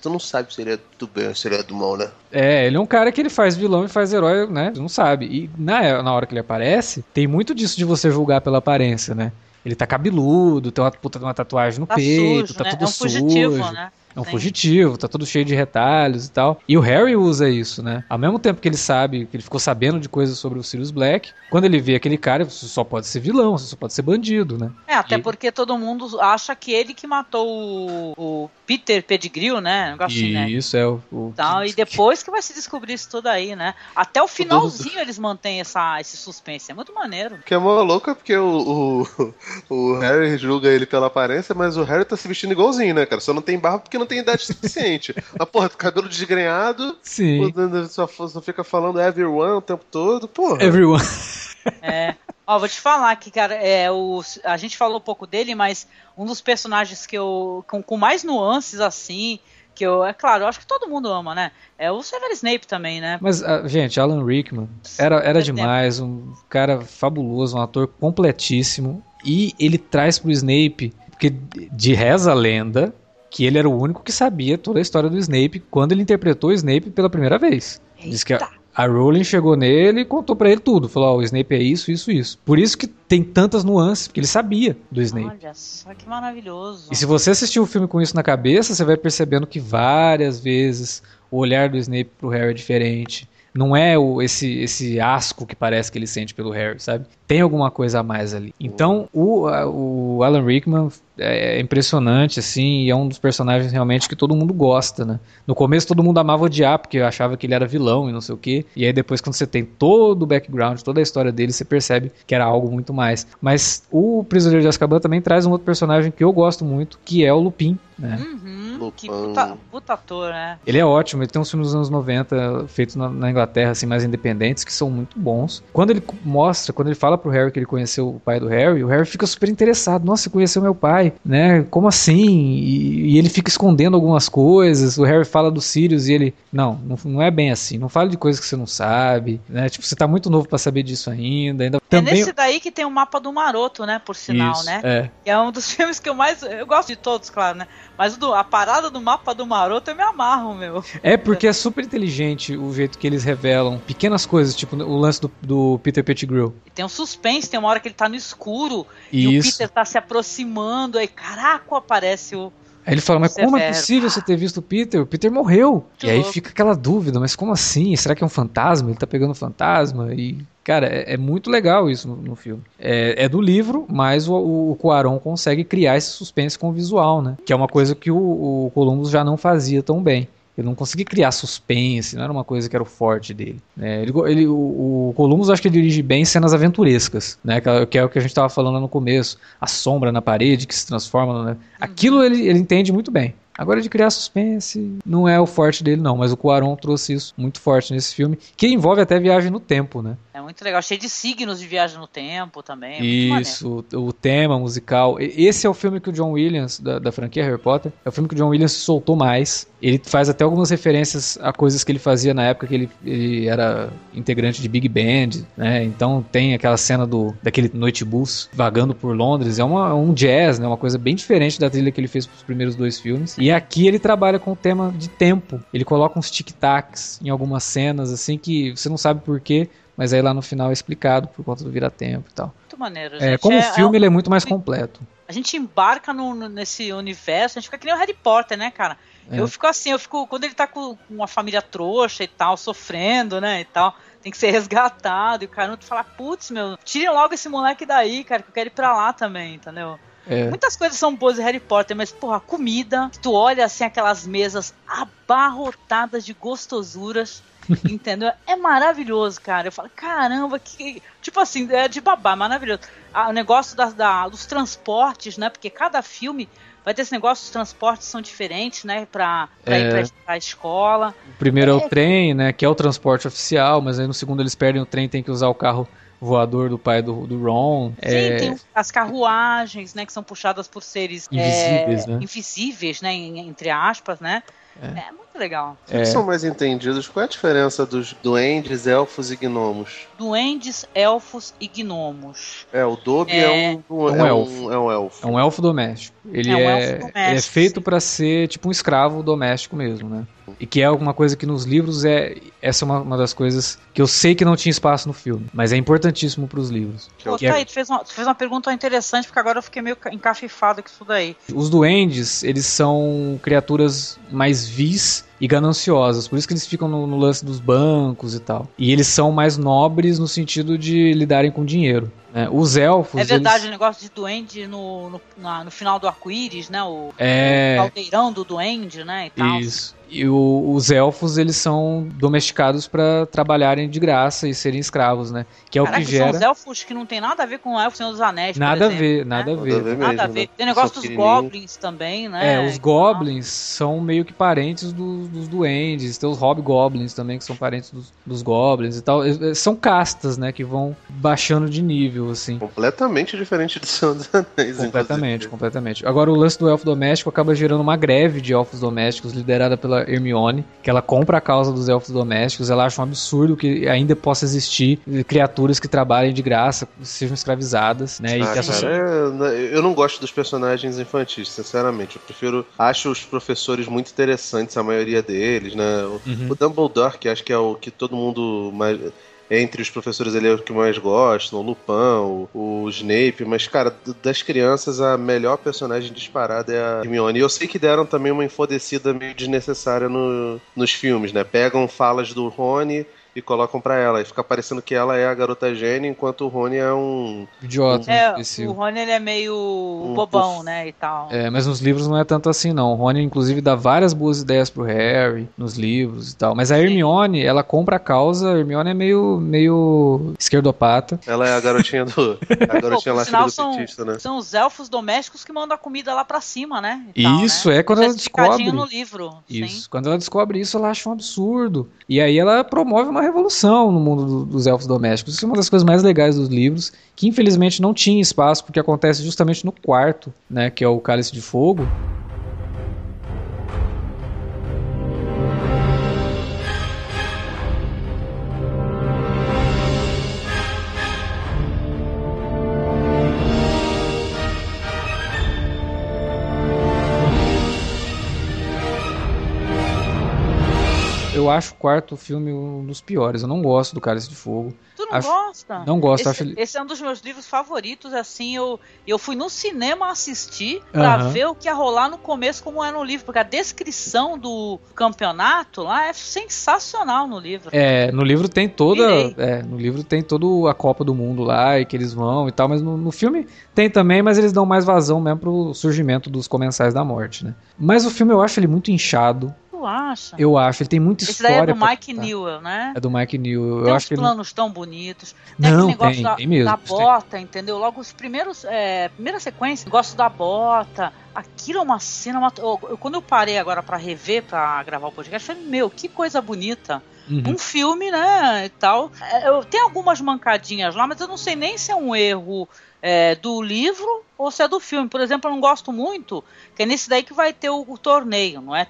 Tu não sabe se ele é do bem ou se ele é do mal, né? É, ele é um cara que ele faz vilão e faz herói, né? Tu não sabe. E na, na hora que ele aparece, tem muito disso de você julgar pela aparência, né? Ele tá cabeludo, tem uma puta de uma tatuagem no tá peito, sujo, tá né? tudo é um sujo. Fugitivo, né? É um Sim. fugitivo, tá tudo cheio de retalhos e tal. E o Harry usa isso, né? Ao mesmo tempo que ele sabe, que ele ficou sabendo de coisas sobre o Sirius Black, quando ele vê aquele cara, você só pode ser vilão, você só pode ser bandido, né? É, até e... porque todo mundo acha que ele que matou o, o Peter Pettigrew, né? Um assim, né? Isso, é o. o... Então, e depois que vai se descobrir isso tudo aí, né? Até o finalzinho eles mantêm essa, esse suspense. É muito maneiro. Que é mó louco é porque o, o, o Harry julga ele pela aparência, mas o Harry tá se vestindo igualzinho, né, cara? Só não tem barba porque não não tem idade suficiente. Mas, porra, cabelo desgrenhado. Sim. Só, só fica falando everyone o tempo todo, porra. Everyone. É. Ó, vou te falar que, cara, é, o, a gente falou um pouco dele, mas um dos personagens que eu. com, com mais nuances assim. Que eu, é claro, eu acho que todo mundo ama, né? É o Severus Snape também, né? Mas, uh, gente, Alan Rickman era, era demais, um cara fabuloso, um ator completíssimo. E ele traz pro Snape, porque de reza a lenda, que ele era o único que sabia toda a história do Snape quando ele interpretou o Snape pela primeira vez. Eita. Diz que a, a Rowling chegou nele e contou para ele tudo. Falou: Ó, oh, o Snape é isso, isso, isso. Por isso que tem tantas nuances, porque ele sabia do Snape. Olha só que maravilhoso. E se você assistiu o filme com isso na cabeça, você vai percebendo que várias vezes o olhar do Snape pro Harry é diferente. Não é o, esse, esse asco que parece que ele sente pelo Harry, sabe? Tem alguma coisa a mais ali. Então, o, o Alan Rickman é, é impressionante, assim, e é um dos personagens realmente que todo mundo gosta, né? No começo todo mundo amava odiar, porque achava que ele era vilão e não sei o quê. E aí depois, quando você tem todo o background, toda a história dele, você percebe que era algo muito mais. Mas o Prisioneiro de Azkaban também traz um outro personagem que eu gosto muito, que é o Lupin, né? Uhum, que puta, puta, ator, né? Ele é ótimo, ele tem uns filmes dos anos 90 feitos na, na, Inglaterra, assim, mais independentes, que são muito bons. Quando ele mostra, quando ele fala pro Harry que ele conheceu o pai do Harry, o Harry fica super interessado. Nossa, você conheceu meu pai, né? Como assim? E, e, ele fica escondendo algumas coisas. O Harry fala do Sirius e ele, não, não, não é bem assim. Não fale de coisas que você não sabe, né? Tipo, você tá muito novo para saber disso ainda. ainda é também... nesse daí que tem o mapa do Maroto, né? Por sinal, Isso, né? É. Que é um dos filmes que eu mais. Eu gosto de todos, claro, né? Mas do, a parada do mapa do Maroto eu me amarro, meu. É porque é super inteligente o jeito que eles revelam pequenas coisas, tipo o lance do, do Peter Pettigrew. E tem um suspense, tem uma hora que ele tá no escuro Isso. e o Peter tá se aproximando, aí caraca, aparece o, Aí ele fala, mas Severo. como é possível você ter visto o Peter? O Peter morreu. e aí fica aquela dúvida, mas como assim? Será que é um fantasma? Ele tá pegando um fantasma? E, cara, é, é muito legal isso no, no filme. É, é, do livro, mas o, o Cuarón consegue criar esse suspense com o visual, né? Que é uma coisa que o, o Columbus já não fazia tão bem. Ele não conseguia criar suspense, não era uma coisa que era o forte dele. É, ele, ele, o, o Columbus acho que ele dirige bem cenas aventurescas, né? Que, que é o que a gente estava falando no começo. A sombra na parede que se transforma. Né? Aquilo ele, ele entende muito bem. Agora de criar suspense não é o forte dele não, mas o Cuarón trouxe isso muito forte nesse filme, que envolve até viagem no tempo, né? É muito legal, cheio de signos de viagem no tempo também. É isso, o, tema musical. Esse é o filme que o John Williams, da, da, franquia Harry Potter, é o filme que o John Williams soltou mais. Ele faz até algumas referências a coisas que ele fazia na época que ele, ele era integrante de Big Band, né? Então tem aquela cena do daquele noite bus vagando por Londres, é uma, um jazz, né? Uma coisa bem diferente da trilha que ele fez para os primeiros dois filmes. E aqui ele trabalha com o tema de tempo. Ele coloca uns tic-tacs em algumas cenas, assim, que você não sabe porquê, mas aí lá no final é explicado por conta do vira-tempo e tal. Muito maneiro, é, gente. É, como é, filme, é, ele é muito mais completo. A gente embarca no, nesse universo, a gente fica que nem o Harry Potter, né, cara? É. Eu fico assim, eu fico. Quando ele tá com uma família trouxa e tal, sofrendo, né? E tal, tem que ser resgatado. E o cara fala, putz, meu, tirem logo esse moleque daí, cara, que eu quero ir pra lá também, entendeu? É. Muitas coisas são boas de Harry Potter, mas, porra, a comida, tu olha assim aquelas mesas abarrotadas de gostosuras. entendeu? É maravilhoso, cara. Eu falo, caramba, que. Tipo assim, é de babá, maravilhoso. Ah, o negócio da, da, dos transportes, né? Porque cada filme vai ter esse negócio, os transportes são diferentes, né? Pra, pra é. ir pra, pra escola. O primeiro é... é o trem, né? Que é o transporte oficial, mas aí no segundo eles perdem o trem, tem que usar o carro voador do pai do, do Ron. Sim, é... tem as carruagens, né, que são puxadas por seres invisíveis, é, né? Invisíveis, né, entre aspas, né? É, é muito legal. Eles é. são mais entendidos. Qual é a diferença dos duendes, elfos e gnomos? Duendes, elfos e gnomos. É, o Dobby é, é um, um, elfo. Um, é um elfo. É um elfo doméstico. Ele é, um é, elfo doméstico, é feito para ser tipo um escravo doméstico mesmo, né? E que é alguma coisa que nos livros é. Essa é uma, uma das coisas que eu sei que não tinha espaço no filme, mas é importantíssimo para os livros. Pô, tá aí, tu fez, uma, tu fez uma pergunta interessante, porque agora eu fiquei meio encafifado com isso daí. Os duendes, eles são criaturas mais vis e gananciosas. Por isso que eles ficam no, no, lance dos bancos e tal. E eles são mais nobres no sentido de lidarem com dinheiro. Né? Os elfos. É verdade, eles... o negócio de duende no, no, na, no final do arco-íris, né? O, é... o caldeirão do duende, né? E tal. Isso. E o, os elfos, eles são domesticados para trabalharem de graça e serem escravos, né? Que é Caraca, o que gera. São os elfos que não tem nada a ver com o elfo Senhor dos Anéis. Nada a ver, nada né? a ver. Nada a ver. Nada a ver. Tem negócio dos goblins também, né? É, os goblins são meio que parentes dos, dos duendes. Tem os hobgoblins também, que são parentes dos, dos goblins e tal. São castas, né? Que vão baixando de nível, assim. Completamente diferente do Senhor dos Anéis. Completamente, completamente. Agora, o lance do elfo doméstico acaba gerando uma greve de elfos domésticos liderada pela Hermione, que ela compra a causa dos elfos domésticos, ela acha um absurdo que ainda possa existir criaturas que trabalhem de graça, sejam escravizadas, né? Ah, cara, eu não gosto dos personagens infantis, sinceramente. Eu prefiro. Acho os professores muito interessantes, a maioria deles, né? O, uhum. o Dumbledore, que acho que é o que todo mundo mais entre os professores ele é o que mais gostam, o Lupin, o, o, Snape, mas, cara, das crianças, a melhor personagem disparada é a Hermione. E eu sei que deram também uma infodecida meio desnecessária no, nos filmes, né? Pegam falas do Rony e colocam para ela. E fica parecendo que ela é a garota gênia, enquanto o Rony é um. Idiota. É, o Rony ele é meio um bobão, né? E tal. É, mas nos livros não é tanto assim, não. O Rony, inclusive, dá várias boas ideias pro Harry nos livros e tal. Mas a Hermione, Sim. ela compra a causa. A Hermione é meio, meio esquerdopata. Ela é a garotinha do. A garotinha Pô, lá do são, petista, né? São os elfos domésticos que mandam a comida lá pra cima, né? isso, né? é quando ela descobre. no livro. Isso. Sim. Quando ela descobre isso, ela acha um absurdo. E aí ela promove uma revolução no mundo do, dos elfos domésticos. Isso é uma das coisas mais legais dos livros, que infelizmente não tinha espaço, porque acontece justamente no quarto, né, que é o Cálice de Fogo. Eu acho o quarto filme um dos piores. Eu não gosto do Cálice de Fogo. Tu não acho... gosta? Não gosto. Esse, acho... esse é um dos meus livros favoritos. Assim, eu, eu fui no cinema assistir pra ver o que ia rolar no começo, como é no livro. Porque a descrição do campeonato lá é sensacional no livro. É, no livro tem toda. É, no livro tem toda a Copa do Mundo lá e que eles vão e tal. Mas no, no filme tem também, mas eles dão mais vazão mesmo pro surgimento dos comensais da morte, né? Mas o filme eu acho ele muito inchado acha? Eu acho, ele tem muita Esse história. Esse daí é do Mike Newell, né? É do Mike Newell. Tem eu acho que planos ele... tão bonitos. Tem Não, negócio tem, da, tem mesmo. da bota, entendeu? Logo os primeiros. É, primeira sequência, gosto da bota. Aquilo é uma cena. Uma, eu, eu, quando eu parei agora para rever, para gravar o podcast, eu falei, meu, que coisa bonita. Uhum. Um filme, né? E tal. É, eu, tem algumas mancadinhas lá, mas eu não sei nem se é um erro é, do livro ou se é do filme. Por exemplo, eu não gosto muito, que é nesse daí que vai ter o, o torneio, não é?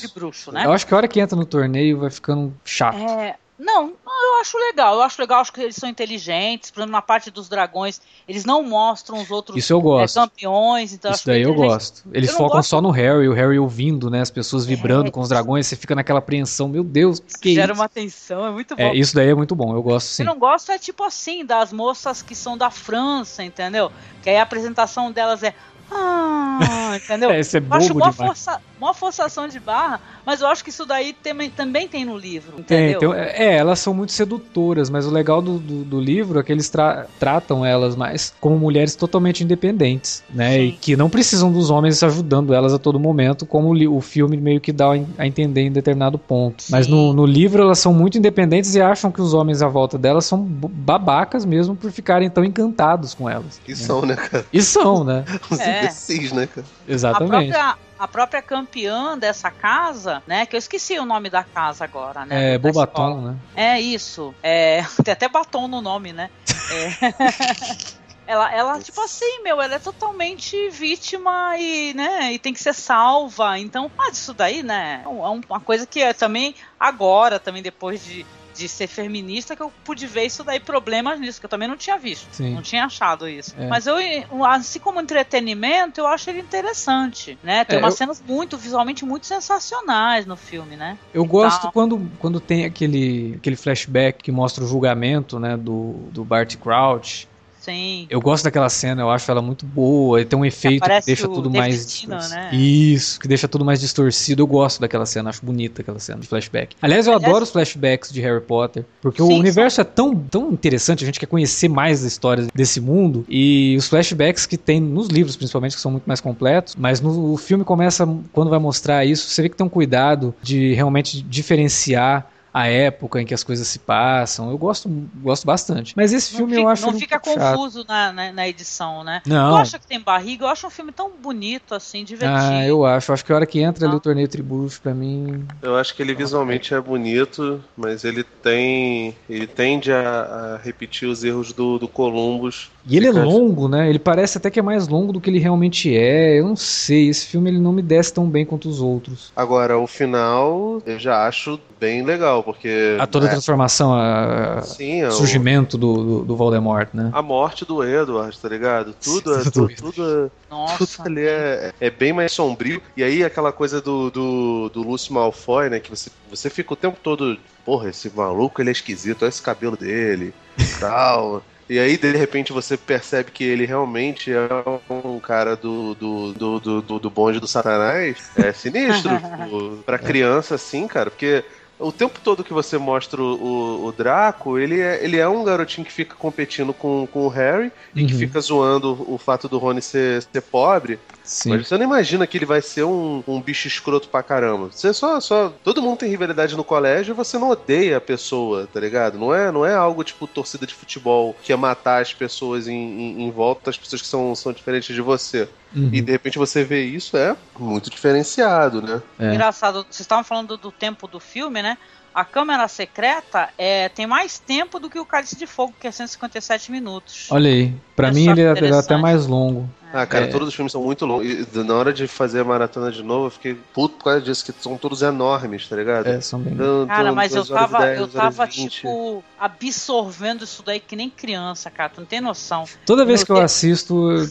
Tribruxo, né? Eu acho que a hora que entra no torneio vai ficando chato. É, não, eu acho legal. Eu acho legal, acho que eles são inteligentes. Por exemplo, na parte dos dragões, eles não mostram os outros Isso eu gosto. É, campeões. Então Isso daí eu gosto. Eles eu focam gosto... só no Harry, o Harry ouvindo, né? As pessoas vibrando é, com os dragões, você fica naquela apreensão, meu Deus, que Gera isso? uma tensão, é muito é, bom. É, isso daí é muito bom, eu gosto sim. Eu não gosto é tipo assim, das moças que são da França, entendeu? Que aí a apresentação delas é ah, entendeu? é, isso é bobo acho uma, força, uma forçação de barra, mas eu acho que isso daí tem, também tem no livro, entendeu? Tem, tem, é, elas são muito sedutoras, mas o legal do, do, do livro é que eles tra tratam elas mais como mulheres totalmente independentes, né? Sim. E que não precisam dos homens ajudando elas a todo momento, como o, o filme meio que dá a entender em determinado ponto. Sim. Mas no, no livro elas são muito independentes e acham que os homens à volta delas são babacas mesmo por ficarem tão encantados com elas. E né? são, né, cara? E são, né? é imbecis, né, cara? Exatamente. A própria, a própria campeã dessa casa, né? Que eu esqueci o nome da casa agora, né? É, Bobaton, né? É isso. É, tem até batom no nome, né? É. Ela, ela, tipo assim, meu, ela é totalmente vítima e, né, e tem que ser salva. Então, ah, isso daí, né, é uma coisa que é também agora, também depois de de ser feminista que eu pude ver isso daí, problemas nisso, que eu também não tinha visto. Sim. Não tinha achado isso. É. Mas eu, assim como entretenimento, eu acho ele interessante, né? Tem é, umas eu... cenas muito, visualmente muito sensacionais no filme, né? Eu e gosto tal. quando, quando tem aquele, aquele flashback que mostra o julgamento, né, do, do Bart Crouch Sim. Eu gosto daquela cena, eu acho ela muito boa. E tem um efeito que, que deixa tudo mais. né? Isso, que deixa tudo mais distorcido. Eu gosto daquela cena, acho bonita aquela cena de flashback. Aliás, eu Aliás, adoro os flashbacks de Harry Potter, porque sim, o universo sim. é tão, tão interessante, a gente quer conhecer mais das histórias desse mundo. E os flashbacks que tem nos livros, principalmente, que são muito mais completos. Mas no filme começa, quando vai mostrar isso, você vê que tem um cuidado de realmente diferenciar a época em que as coisas se passam. Eu gosto, gosto bastante. Mas esse filme fica, eu acho. Não fica confuso na, na, na, edição, né? Não. Tu acha que tem barriga? Eu acho um filme tão bonito, assim, divertido. Ah, eu acho. Acho que a hora que entra não. ali o torneio Tributo, pra mim. Eu acho que ele visualmente é bonito, mas ele tem. Ele tende a, a repetir os erros do, do Columbus. E ele é longo, né? Ele parece até que é mais longo do que ele realmente é. Eu não sei. Esse filme ele não me desce tão bem quanto os outros. Agora, o final eu já acho bem legal, porque. A toda a é, transformação, a Sim, é surgimento o... do, do, do, Voldemort, né? A morte do Edward, tá ligado? Tudo, é, tudo, tudo, Nossa, tudo ali é, é bem mais sombrio. E aí aquela coisa do, do, do Lúcio Malfoy, né? Que você, você fica o tempo todo. Porra, esse maluco ele é esquisito, olha esse cabelo dele tal. E aí, de repente, você percebe que ele realmente é um cara do, do, do, do, do bonde do Satanás. É sinistro. tipo, pra criança, assim, cara, porque o tempo todo que você mostra o, o, Draco, ele é, ele é um garotinho que fica competindo com, com o Harry uhum. e que uhum. fica zoando o fato do Rony ser, ser pobre. Sim. Mas você não imagina que ele vai ser um, um bicho escroto pra caramba. Você só, só. Todo mundo tem rivalidade no colégio e você não odeia a pessoa, tá ligado? Não é, não é algo tipo torcida de futebol que é matar as pessoas em, em, em volta, as pessoas que são, são diferentes de você. Uhum. E de repente você vê isso, é muito diferenciado, né? É. Engraçado, vocês estavam falando do tempo do filme, né? A Câmara Secreta é, tem mais tempo do que o Cálice de Fogo, que é 157 minutos. Olha aí. Pra é mim ele é, é até mais longo. Ah, cara, é. todos os filmes são muito longos. E na hora de fazer a maratona de novo, eu fiquei puto por causa disso, que são todos enormes, tá ligado? É, são bem. Então, cara, mas eu tava, 10, eu tava tipo, absorvendo isso daí que nem criança, cara. Tu não tem noção. Toda vez que eu assisto,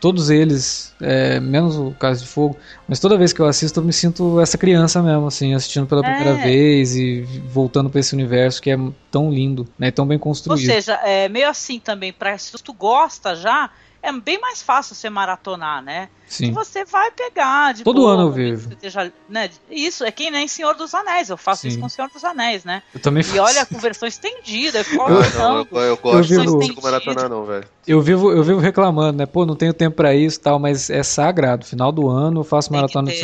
todos eles, é, menos o Caso de Fogo, mas toda vez que eu assisto, eu me sinto essa criança mesmo, assim, assistindo pela primeira é. vez e voltando para esse universo que é tão lindo, né? Tão bem construído. Ou seja, é meio assim também, pra, se tu gosta já é bem mais fácil você maratonar, né? Sim. você vai pegar. De Todo boa, ano eu vejo. Esteja, né? Isso, é que nem Senhor dos Anéis. Eu faço Sim. isso com Senhor dos Anéis, né? Eu também faço. E olha com versão estendida. Eu, eu, não, eu, eu gosto eu vivo, de maratonar, não, velho. Eu vivo, eu vivo reclamando, né? Pô, não tenho tempo pra isso tal, mas é sagrado. Final do ano eu faço tem maratona de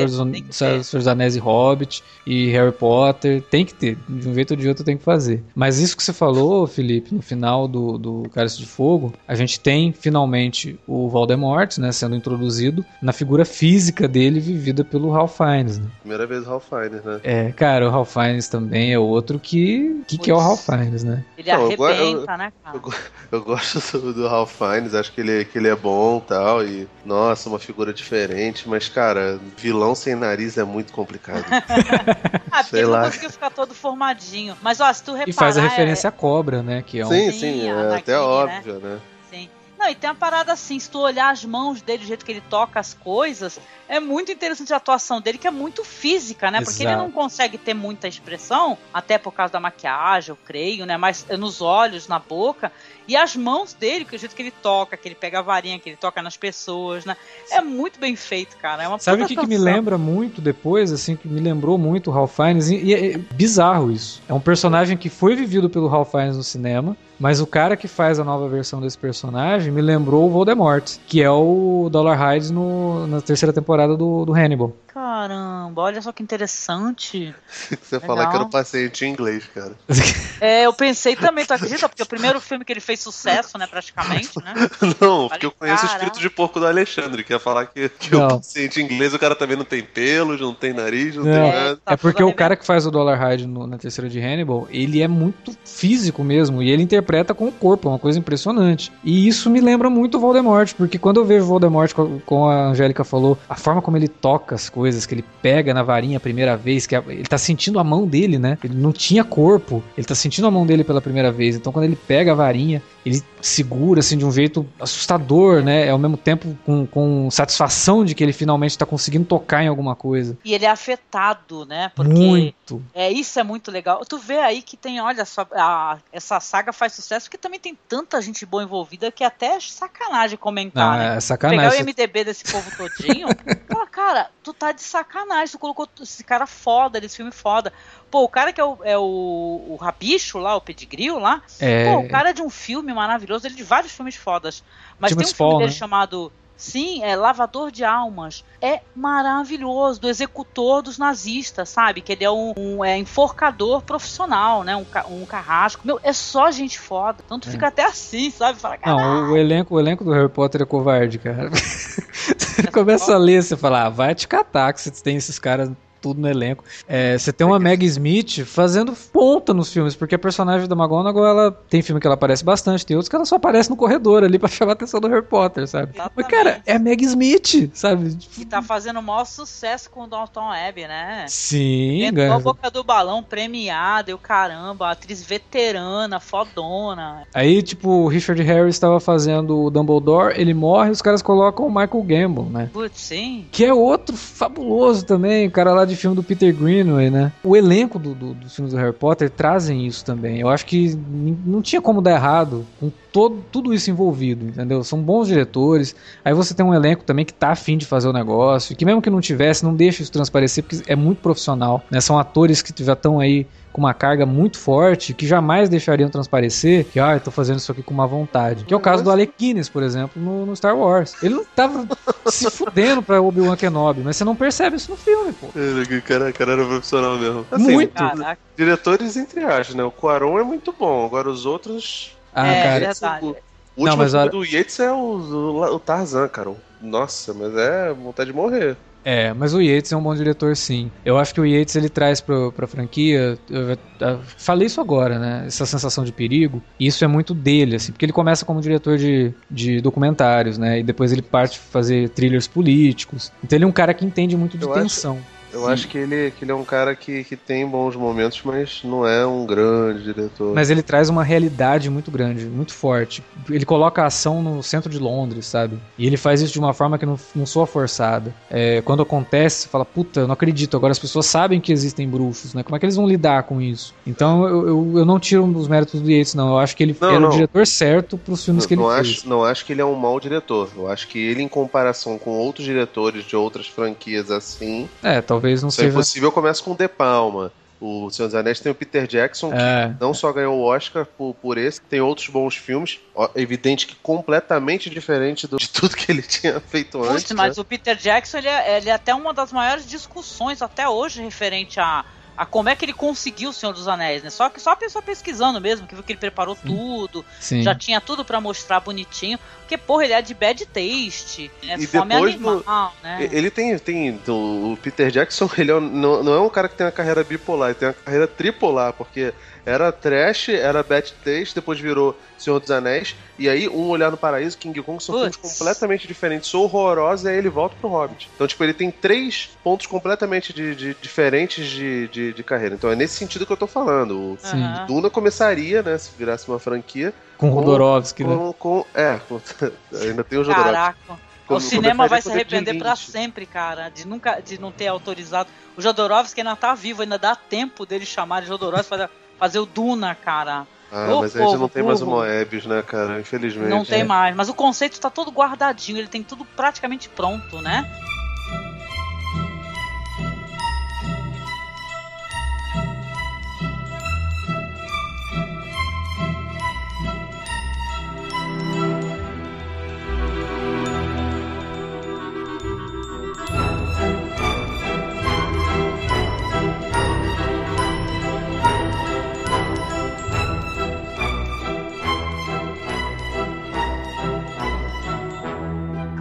Senhor dos Anéis e Hobbit e Harry Potter. Tem que ter. De um jeito ou de outro tem que fazer. Mas isso que você falou, Felipe, no final do, do Cálice de Fogo, a gente tem finalmente o Voldemort, né? Sendo introduzido na figura física dele vivida pelo Ralph Fiennes, né? Primeira vez o Ralph Fiennes, né? É, cara, o Ralph Fiennes também é outro que... que, que é o Ralph Fiennes, né? Ele Não, arrebenta, eu, né, cara? Eu, eu, gosto do, do Ralph Fiennes, acho que ele, que ele é bom e tal, e... Nossa, uma figura diferente, mas, cara, vilão sem nariz é muito complicado. ah, porque ele não conseguiu ficar todo formadinho. Mas, ó, se tu reparar... E faz a referência é... à cobra, né? Que é um... Sim, sim, é até óbvio, né? né? Não, e tem uma parada assim, se tu olhar as mãos dele, do jeito que ele toca as coisas, é muito interessante a atuação dele, que é muito física, né? Exato. Porque ele não consegue ter muita expressão, até por causa da maquiagem, eu creio, né? Mas nos olhos, na boca. E as mãos dele, que o jeito que ele toca, que ele pega a varinha, que ele toca nas pessoas, né? É muito bem feito, cara. É uma Sabe o que, que, me lembra muito depois, assim, que me lembrou muito o Ralph Fiennes? E é bizarro isso. É um personagem que foi vivido pelo Ralph Fiennes no cinema, mas o cara que faz a nova versão desse personagem me lembrou o Voldemort, que é o Dollar Hyde no, na terceira temporada do, do Hannibal. Caramba, olha só que interessante. Você Legal. falar que era um paciente em inglês, cara. É, eu pensei também, tu acredita? Porque o primeiro filme que ele fez sucesso, né, praticamente, né? Não, porque eu conheço Caramba. o espírito de porco do Alexandre, que ia falar que, que o paciente inglês, o cara também não tem pelos, não tem nariz, não, não. tem nada. É, é porque o cara que faz o Dollar Hyde na terceira de Hannibal, ele é muito físico mesmo, e ele interpreta com o corpo, é uma coisa impressionante. E isso me lembra muito o Voldemort, porque quando eu vejo o Voldemort, como a Angélica falou, a forma como ele toca as coisas, que ele pega na varinha a primeira vez, que ele tá sentindo a mão dele, né? Ele não tinha corpo, ele tá sentindo a mão dele pela primeira vez. Então quando ele pega a varinha, ele segura assim de um jeito assustador, né? É ao mesmo tempo com, com satisfação de que ele finalmente tá conseguindo tocar em alguma coisa. E ele é afetado, né? Porque muito. É, isso é muito legal. Tu vê aí que tem, olha só, a, essa saga faz sucesso porque também tem tanta gente boa envolvida que é até sacanagem comentar, não, né? É sacanagem. Pegar o MDB desse povo todinho, fala, cara, tu tá de sacanagem, tu colocou esse cara foda, desse filme foda. Pô, o cara que é o, é o, o Rabicho lá, o Pedigree lá, é... pô, o cara é de um filme maravilhoso, ele é de vários filmes fodas. Mas tem um filme dele né? chamado Sim, é Lavador de Almas. É maravilhoso, do executor dos nazistas, sabe? Que ele é um, um é, enforcador profissional, né? Um, um carrasco. Meu, é só gente foda. Então tu é. fica até assim, sabe? Fala, Não, o elenco, o elenco do Harry Potter é covarde, cara. você começa a ler, você fala, ah, vai te catar que você tem esses caras tudo no elenco. É, você tem uma Meg Smith fazendo ponta nos filmes, porque a personagem da McGonagall, ela tem filme que ela aparece bastante, tem outros que ela só aparece no corredor ali pra chamar a atenção do Harry Potter, sabe? Exatamente. Mas, cara, é a Meg Smith, sabe? E tá fazendo o maior sucesso com o Dalton Webb, né? Sim, Entrou a boca do balão, premiada, e o caramba, atriz veterana, fodona. Aí, tipo, o Richard Harris estava fazendo o Dumbledore, ele morre, os caras colocam o Michael Gambon, né? Putz, sim. Que é outro fabuloso também, o cara lá de filme do Peter Greenway, né? O elenco do, do, dos filmes do Harry Potter trazem isso também. Eu acho que não tinha como dar errado com todo, tudo isso envolvido, entendeu? São bons diretores. Aí você tem um elenco também que tá afim de fazer o negócio, que mesmo que não tivesse, não deixa isso transparecer, porque é muito profissional, né? São atores que já estão aí com uma carga muito forte que jamais deixariam transparecer que, ah, eu tô fazendo isso aqui com uma vontade. Que é o caso do Alec Guinness, por exemplo, no, no Star Wars. Ele não tava se fudendo pra Obi-Wan Kenobi, mas você não percebe isso no filme, pô. O cara, cara era profissional mesmo. Assim, muito. Caraca. Diretores entre aspas, né? O Quaron é muito bom, agora os outros... Ah, é, cara. Verdade. O, o último não, mas do Yates é o, o, o Tarzan, cara. Nossa, mas é vontade de morrer. É, mas o Yates é um bom diretor, sim. Eu acho que o Yates ele traz pro, pra franquia. Eu, eu falei isso agora, né? Essa sensação de perigo. E isso é muito dele, assim, porque ele começa como diretor de, de documentários, né? E depois ele parte fazer thrillers políticos. Então ele é um cara que entende muito de eu tensão. Acho... Eu Sim. acho que ele, que ele é um cara que, que tem bons momentos, mas não é um grande diretor. Mas ele traz uma realidade muito grande, muito forte. Ele coloca a ação no centro de Londres, sabe? E ele faz isso de uma forma que não, não soa forçada. É, quando acontece, você fala, puta, eu não acredito, agora as pessoas sabem que existem bruxos, né? Como é que eles vão lidar com isso? Então eu, eu, eu não tiro os méritos do Yates, não. Eu acho que ele não, era não. o diretor certo pros filmes não, que ele não fez. Acho, não acho que ele é um mau diretor. Eu acho que ele, em comparação com outros diretores de outras franquias assim. É, talvez talvez não Se é seja. Se possível, começa com De Palma. O Senhor dos Anéis tem o Peter Jackson, é. que não só ganhou o Oscar por, por esse, tem outros bons filmes. Evidente que completamente diferente do, de tudo que ele tinha feito Puxa, antes. Mas né? o Peter Jackson, ele é, ele é até uma das maiores discussões até hoje referente a a como é que ele conseguiu o Senhor dos Anéis, né? Só que só a pessoa pesquisando mesmo, que viu que ele preparou Sim. tudo, Sim. já tinha tudo para mostrar bonitinho, porque porra, ele é de bad taste, né? E Fome depois animal, no... né? Ele tem, tem o Peter Jackson, ele é, não, não é um cara que tem uma carreira bipolar, ele tem uma carreira tripolar, porque era trash, era bad taste, depois virou Senhor dos Anéis. E aí, Um Olhar no Paraíso, King Kong são filmes completamente diferentes. Sou horrorosos, e aí ele volta pro Hobbit. Então, tipo, ele tem três pontos completamente de, de diferentes de, de, de, carreira. Então é nesse sentido que eu tô falando. O uhum. Duna começaria, né, se virasse uma franquia. Com, o Jodorowsky, com, né? Com, é, com, ainda tem o Jodorowsky. Caraca. o cinema vai se arrepender para sempre, cara, de nunca de não ter autorizado. O Jodorowsky ainda tá vivo, ainda dá tempo dele chamar de Jodorowsky para fazer o Duna, cara. Ah, mas a gente não tem mais o Moebius, né, cara? Infelizmente. Não tem é. mais, mas o conceito está todo guardadinho, ele tem tudo praticamente pronto, né?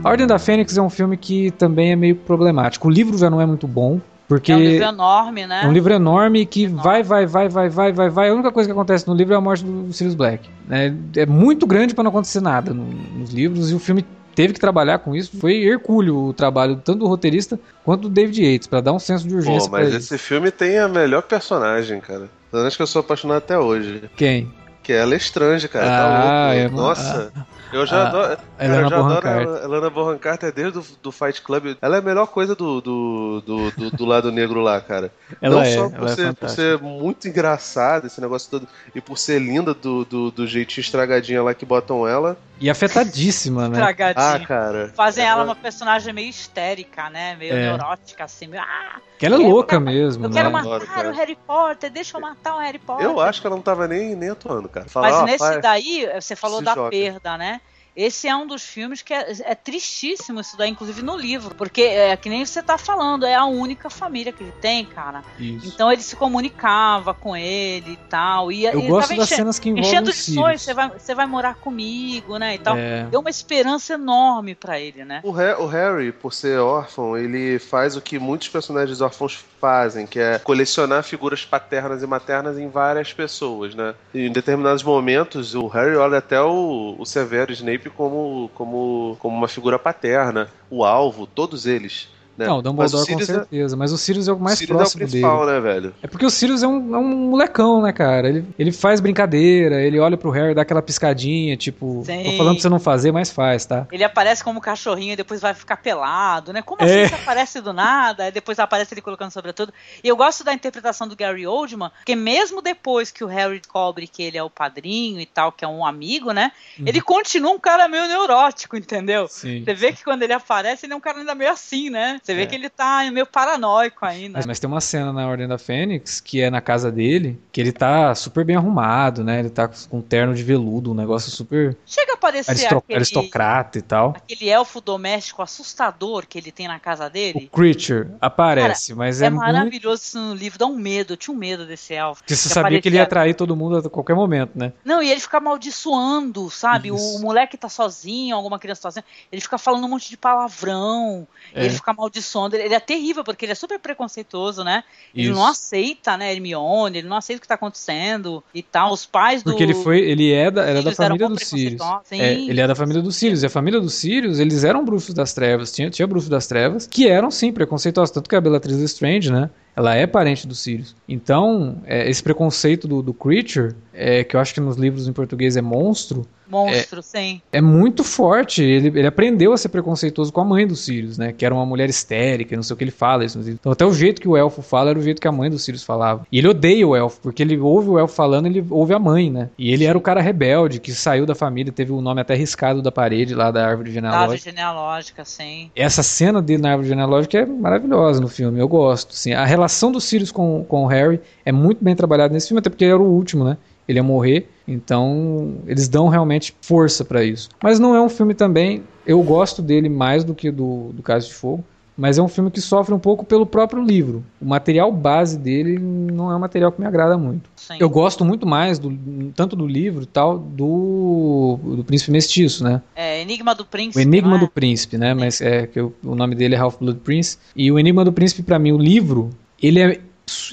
A Ordem da Fênix é um filme que também é meio problemático. O livro já não é muito bom. Porque é um livro enorme, né? É um livro enorme que enorme. vai, vai, vai, vai, vai, vai, vai. A única coisa que acontece no livro é a morte do Sirius Black. É, é muito grande para não acontecer nada no, nos livros e o filme teve que trabalhar com isso. Foi hercúleo o trabalho tanto do roteirista quanto do David Yates, para dar um senso de urgência. Pô, mas esse filme tem a melhor personagem, cara. Acho que eu sou apaixonado até hoje. Quem? Que é ela é estranha, cara. Tá ah, tá é, Nossa. Ah, eu já ah, adoro. Cara, eu já adoro a Helena Bonham Carter desde o do Fight Club. Ela é a melhor coisa do, do, do, do, do lado negro lá, cara. Ela Não é, só por, é ser, por ser muito engraçada, esse negócio todo, e por ser linda do, do, do jeitinho estragadinha lá que botam ela. E afetadíssima, né? Ah, cara. Fazem ela uma personagem meio histérica, né? Meio é. neurótica, assim. Meio, ah, que ela é louca mesmo, eu né? quero matar Adoro, o Harry Potter, deixa eu matar o Harry Potter. Eu acho que ela não tava nem, nem atuando, cara. Fala, Mas nesse daí, você falou da joga. perda, né? Esse é um dos filmes que é, é, tristíssimo isso daí, inclusive no livro, porque é que nem você tá falando, é a única família que ele tem, cara. Isso. Então ele se comunicava com ele e tal. E, Eu gosto das cenas que envolvem enchendo de sonhos, você vai, você vai morar comigo, né, e tal. É. Deu uma esperança enorme para ele, né? O, o Harry, por ser órfão, ele faz o que muitos personagens órfãos fazem, que é colecionar figuras paternas e maternas em várias pessoas, né? E em determinados momentos, o Harry olha até o, o Severo Snape como, como, como uma figura paterna, o alvo, todos eles. Né? Não, o Dumbledore com é- certeza, é... mas o Sirius é o mais Sirius próximo é o principal, dele. né, velho? É porque o Sirius é um, é um molecão, né, cara? Ele, ele faz brincadeira, ele olha pro Harry, dá aquela piscadinha, tipo, Sim. tô falando pra você não fazer, mas faz, tá? Ele aparece como cachorrinho e depois vai ficar pelado, né? Como assim é. você aparece do nada, e depois aparece ele colocando sobretudo. E eu gosto da interpretação do Gary Oldman, porque mesmo depois que o Harry descobre que ele é o padrinho e tal, que é um amigo, né? Uhum. Ele continua um cara meio neurótico, entendeu? Sim. Você vê que quando ele aparece, ele é um cara ainda meio assim, né? Você vê é. que ele tá meio paranoico ainda. Mas, mas, tem uma cena na Ordem da Fênix, que é na casa dele, que ele tá super bem arrumado, né? Ele tá com um terno de veludo, um negócio super. Chega a parecer aristocrata, aquele, aristocrata e tal. Aquele elfo doméstico assustador que ele tem na casa dele. O Creature aparece, Cara, mas é. É maravilhoso muito... isso no livro, dá um medo. Eu tinha um medo desse elfo. Porque você sabia aparecia... que ele ia atrair todo mundo a qualquer momento, né? Não, e ele fica amaldiçoando, sabe? Isso. O moleque tá sozinho, alguma criança sozinha. Ele fica falando um monte de palavrão. É. Ele fica amaldiçoando ele é terrível, porque ele é super preconceituoso, né? Ele não aceita, né, Hermione, ele não aceita o que tá acontecendo e tal. Os pais do. Porque ele foi. Ele é da, era da família dos Sirius. É, ele é da família dos Sirius. E a família dos Sirius, eles eram bruxos das trevas. Tinha, tinha bruxos das trevas, que eram, sim, preconceituosos. Tanto que a Bellatrix Strange, né? Ela é parente do Sirius. Então, é, esse preconceito do, do Creature, é, que eu acho que nos livros em português é monstro, Monstro, é, sim. É muito forte. Ele, ele aprendeu a ser preconceituoso com a mãe do Sirius, né? Que era uma mulher histérica, não sei o que ele fala. Isso, então, até o jeito que o elfo fala era o jeito que a mãe do Sirius falava. E ele odeia o elfo, porque ele ouve o elfo falando, ele ouve a mãe, né? E ele era o cara rebelde, que saiu da família, teve o nome até riscado da parede lá da árvore genealógica. árvore genealógica, sim. Essa cena dele na árvore genealógica é maravilhosa no filme, eu gosto. Assim, a relação do Sirius com, com o Harry é muito bem trabalhada nesse filme, até porque ele era o último, né? Ele ia morrer. Então, eles dão realmente força para isso. Mas não é um filme também. Eu gosto dele mais do que do, do Caso de Fogo. Mas é um filme que sofre um pouco pelo próprio livro. O material base dele não é um material que me agrada muito. Sim. Eu gosto muito mais, do, tanto do livro tal, do, do Príncipe Mestiço, né? É, Enigma do Príncipe. O Enigma é? do Príncipe, né? Mas é que o, o nome dele é Half Blood Prince. E o Enigma do Príncipe, para mim, o livro, ele é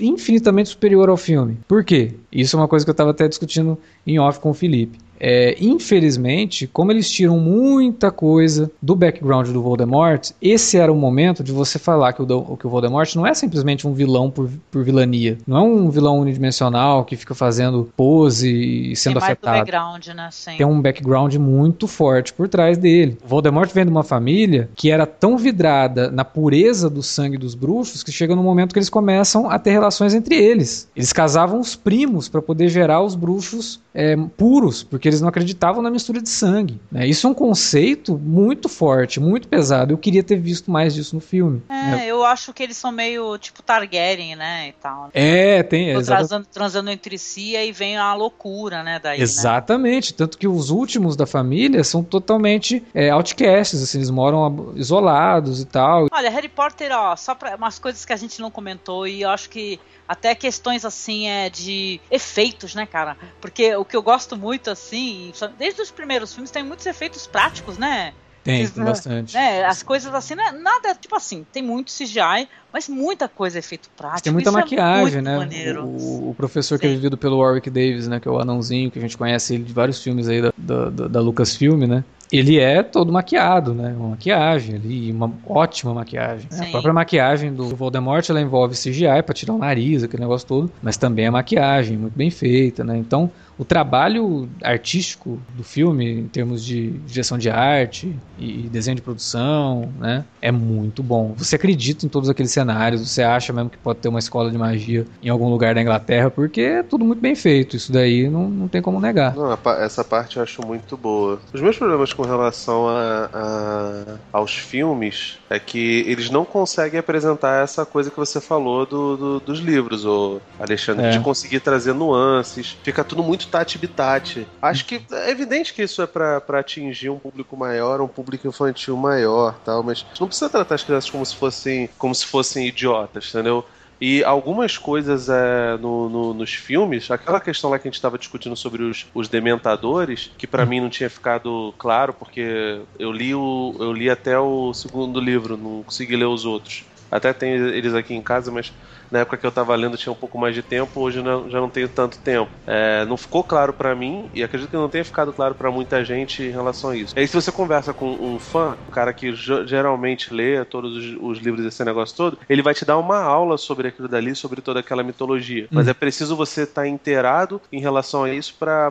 infinitamente superior ao filme. Por quê? Isso é uma coisa que eu estava até discutindo em off com o Felipe. É, infelizmente, como eles tiram muita coisa do background do Voldemort, esse era o momento de você falar que o, que o Voldemort não é simplesmente um vilão por, por vilania. Não é um vilão unidimensional que fica fazendo pose e sendo Tem afetado. Background, né? Tem um background muito forte por trás dele. O Voldemort vem de uma família que era tão vidrada na pureza do sangue dos bruxos que chega no momento que eles começam a ter relações entre eles. Eles casavam os primos para poder gerar os bruxos é, puros, porque eles não acreditavam na mistura de sangue. Né? Isso é um conceito muito forte, muito pesado. Eu queria ter visto mais disso no filme. É, né? eu acho que eles são meio tipo Targaryen, né? E tal, né? É, tem. Tipo, transando, transando, entre si e vem a loucura, né? Daí, né? Exatamente. Né? Tanto que os últimos da família são totalmente é, outcasts, assim, eles moram isolados e tal. Olha, Harry Potter, ó, só para umas coisas que a gente não comentou e eu acho que até questões assim é de efeitos, né, cara? Porque o que eu gosto muito assim, desde os primeiros filmes tem muitos efeitos práticos, né? Tem, tem bastante. Né, as coisas assim, né, nada, tipo assim, tem muito CGI, mas muita coisa é feito prático. Tem muita Isso é maquiagem, é né? O, o professor Sim. que é vivido pelo Warwick Davis, né? Que é o anãozinho, que a gente conhece ele de vários filmes aí da, da, da Lucasfilm, né? Ele é todo maquiado, né? Uma maquiagem ali, uma ótima maquiagem. Né? A própria maquiagem do Voldemort ela envolve CGI para tirar o nariz, aquele negócio todo, mas também a maquiagem muito bem feita, né? Então o trabalho artístico do filme, em termos de direção de arte e desenho de produção, né, é muito bom. Você acredita em todos aqueles cenários, você acha mesmo que pode ter uma escola de magia em algum lugar da Inglaterra, porque é tudo muito bem feito. Isso daí não, não tem como negar. Não, essa parte eu acho muito boa. Os meus problemas com relação a, a, aos filmes é que eles não conseguem apresentar essa coisa que você falou do, do dos livros, o Alexandre, é. de conseguir trazer nuances. Fica tudo muito muito tati-bitate. Acho que é evidente que isso é para atingir um público maior, um público infantil maior, tal, mas não precisa tratar as crianças como se fossem, como se fossem idiotas, entendeu? E algumas coisas é, no, no, nos filmes, aquela questão lá que a gente estava discutindo sobre os, os dementadores, que para mim não tinha ficado claro, porque eu li, o, eu li até o segundo livro, não consegui ler os outros. Até tem eles aqui em casa, mas na época que eu tava lendo tinha um pouco mais de tempo, hoje não, já não tenho tanto tempo. É, não ficou claro para mim, e acredito que não tenha ficado claro para muita gente em relação a isso. E aí, se você conversa com um fã, um cara que geralmente lê todos os, os, livros desse negócio todo, ele vai te dar uma aula sobre aquilo dali, sobre toda aquela mitologia. Hum. Mas é preciso você estar tá inteirado em relação a isso para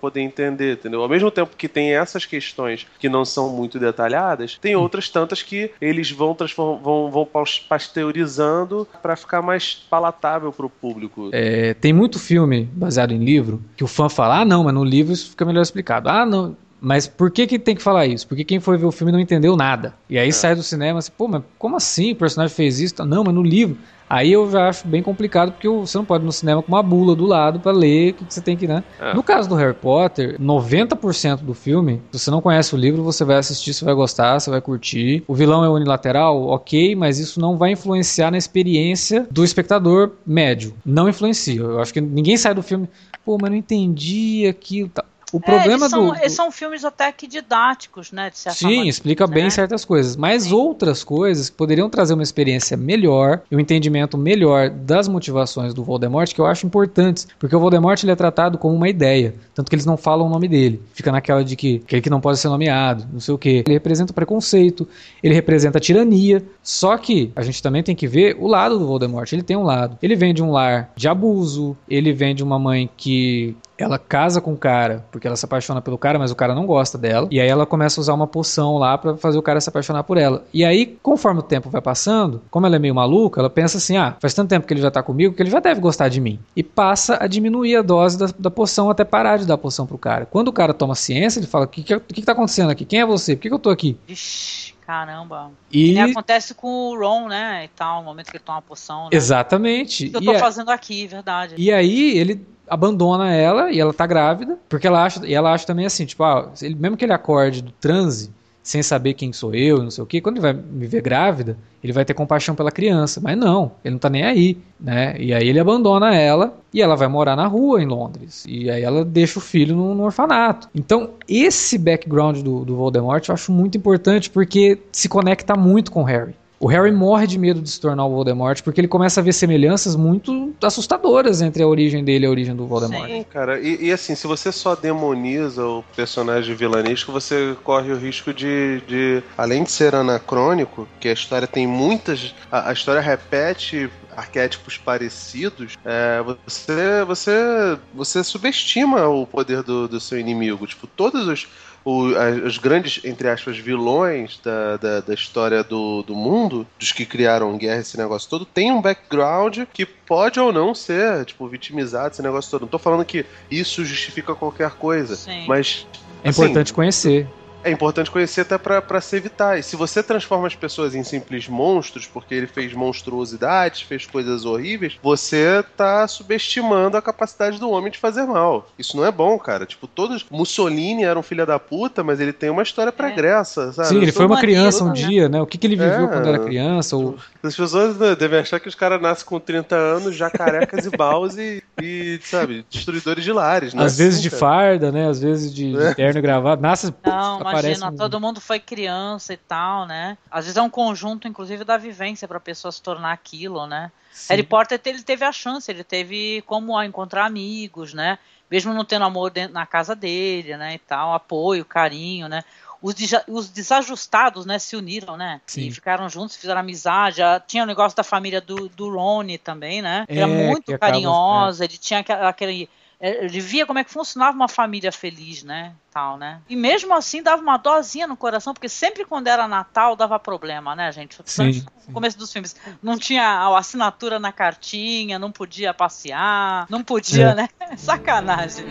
poder entender, entendeu? Ao mesmo tempo que tem essas questões que não são muito detalhadas, tem hum. outras tantas que eles vão, vão, vão pasteurizando para ficar mais palatável para o público. É, tem muito filme baseado em livro que o fã fala: ah, não, mas no livro isso fica melhor explicado. Ah, não. Mas por que, que tem que falar isso? Porque quem foi ver o filme não entendeu nada. E aí é. sai do cinema assim, pô, mas como assim? O personagem fez isso? Não, mas no livro. Aí eu já acho bem complicado, porque você não pode ir no cinema com uma bula do lado para ler o que você tem que, né? É. No caso do Harry Potter, 90% do filme, se você não conhece o livro, você vai assistir, você vai gostar, você vai curtir. O vilão é unilateral, ok, mas isso não vai influenciar na experiência do espectador médio. Não influencia. Eu acho que ninguém sai do filme, pô, mas não entendi aquilo. Tá. O é, problema eles são, do, do, são filmes até que didáticos, né? Sim, maneira, explica né? bem certas coisas. Mas Sim. outras coisas que poderiam trazer uma experiência melhor e um entendimento melhor das motivações do Voldemort, que eu acho importantes. Porque o Voldemort ele é tratado como uma ideia. Tanto que eles não falam o nome dele. Fica naquela de que aquele que não pode ser nomeado, não sei o quê. Ele representa o preconceito, ele representa a tirania. Só que a gente também tem que ver o lado do Voldemort. Ele tem um lado. Ele vem de um lar de abuso, ele vem de uma mãe que ela casa com o cara porque ela se apaixona pelo cara, mas o cara não gosta dela. E aí ela começa a usar uma poção lá para fazer o cara se apaixonar por ela. E aí, conforme o tempo vai passando, como ela é meio maluca, ela pensa assim: ah, faz tanto tempo que ele já tá comigo que ele já deve gostar de mim. E passa a diminuir a dose da, da poção até parar de dar poção pro cara. Quando o cara toma ciência, ele fala: o que, que, que, tá acontecendo aqui? Quem é você? Por que, que eu tô aqui? Ixi. Caramba. E... e acontece com o Ron, né? E tal, no momento que ele toma a poção. Né? Exatamente. O que eu tô e fazendo a... aqui, verdade. E aí ele abandona ela e ela tá grávida, porque ela acha, e ela acha também assim, tipo, ah, ele, mesmo que ele acorde do transe, sem saber quem sou eu, não sei o que, quando ele vai me ver grávida, ele vai ter compaixão pela criança, mas não, ele não tá nem aí, né? E aí ele abandona ela e ela vai morar na rua em Londres. E aí ela deixa o filho no, no orfanato. Então, esse background do, do Voldemort eu acho muito importante porque se conecta muito com Harry. O Harry morre de medo de se tornar o Voldemort porque ele começa a ver semelhanças muito assustadoras entre a origem dele e a origem do Voldemort. Sim, cara. E, e assim, se você só demoniza o personagem vilanesco, você corre o risco de, de além de ser anacrônico, que a história tem muitas. A, a história repete arquétipos parecidos, é, você, você, você subestima o poder do, do seu inimigo. Tipo, todos os o, os grandes, entre aspas, vilões da, da, da, história do, do mundo, dos que criaram guerra, esse negócio todo, tem um background que pode ou não ser, tipo, vitimizado, esse negócio todo. Não tô falando que isso justifica qualquer coisa, Sim. mas. É importante assim, conhecer é importante conhecer até para se evitar. E se você transforma as pessoas em simples monstros, porque ele fez monstruosidades, fez coisas horríveis, você tá subestimando a capacidade do homem de fazer mal. Isso não é bom, cara. Tipo, todos. Mussolini era um filho da puta, mas ele tem uma história pregressa, é. sabe? Sim, ele foi uma criança um dia, né? O que, que ele viveu é. quando era criança? Ou... As pessoas né, devem achar que os caras nascem com 30 anos, já carecas e baus e, e, sabe, destruidores de lares, né? Às vezes assim, de cara. farda, né? Às vezes de, de é. terno gravado. Nasce. Não, imagina, todo mundo foi criança e tal, né? Às vezes é um conjunto, inclusive, da vivência para a pessoa se tornar aquilo, né? Sim. Harry Potter ele teve a chance, ele teve como encontrar amigos, né? mesmo não tendo amor dentro, na casa dele, né, e tal, apoio, carinho, né, os, os, desajustados, né, se uniram, né? Sim. E ficaram juntos, fizeram amizade. Já tinha o negócio da família do, do Ronnie também, né? É, era muito carinhosa, acaba, é. ele tinha aquele é, ele via como é que funcionava uma família feliz, né? Tal, né? E mesmo assim dava uma dosinha no coração, porque sempre quando era Natal dava problema, né, gente? Sim, no começo dos filmes. Não tinha a assinatura na cartinha, não podia passear, não podia, é. né? Sacanagem.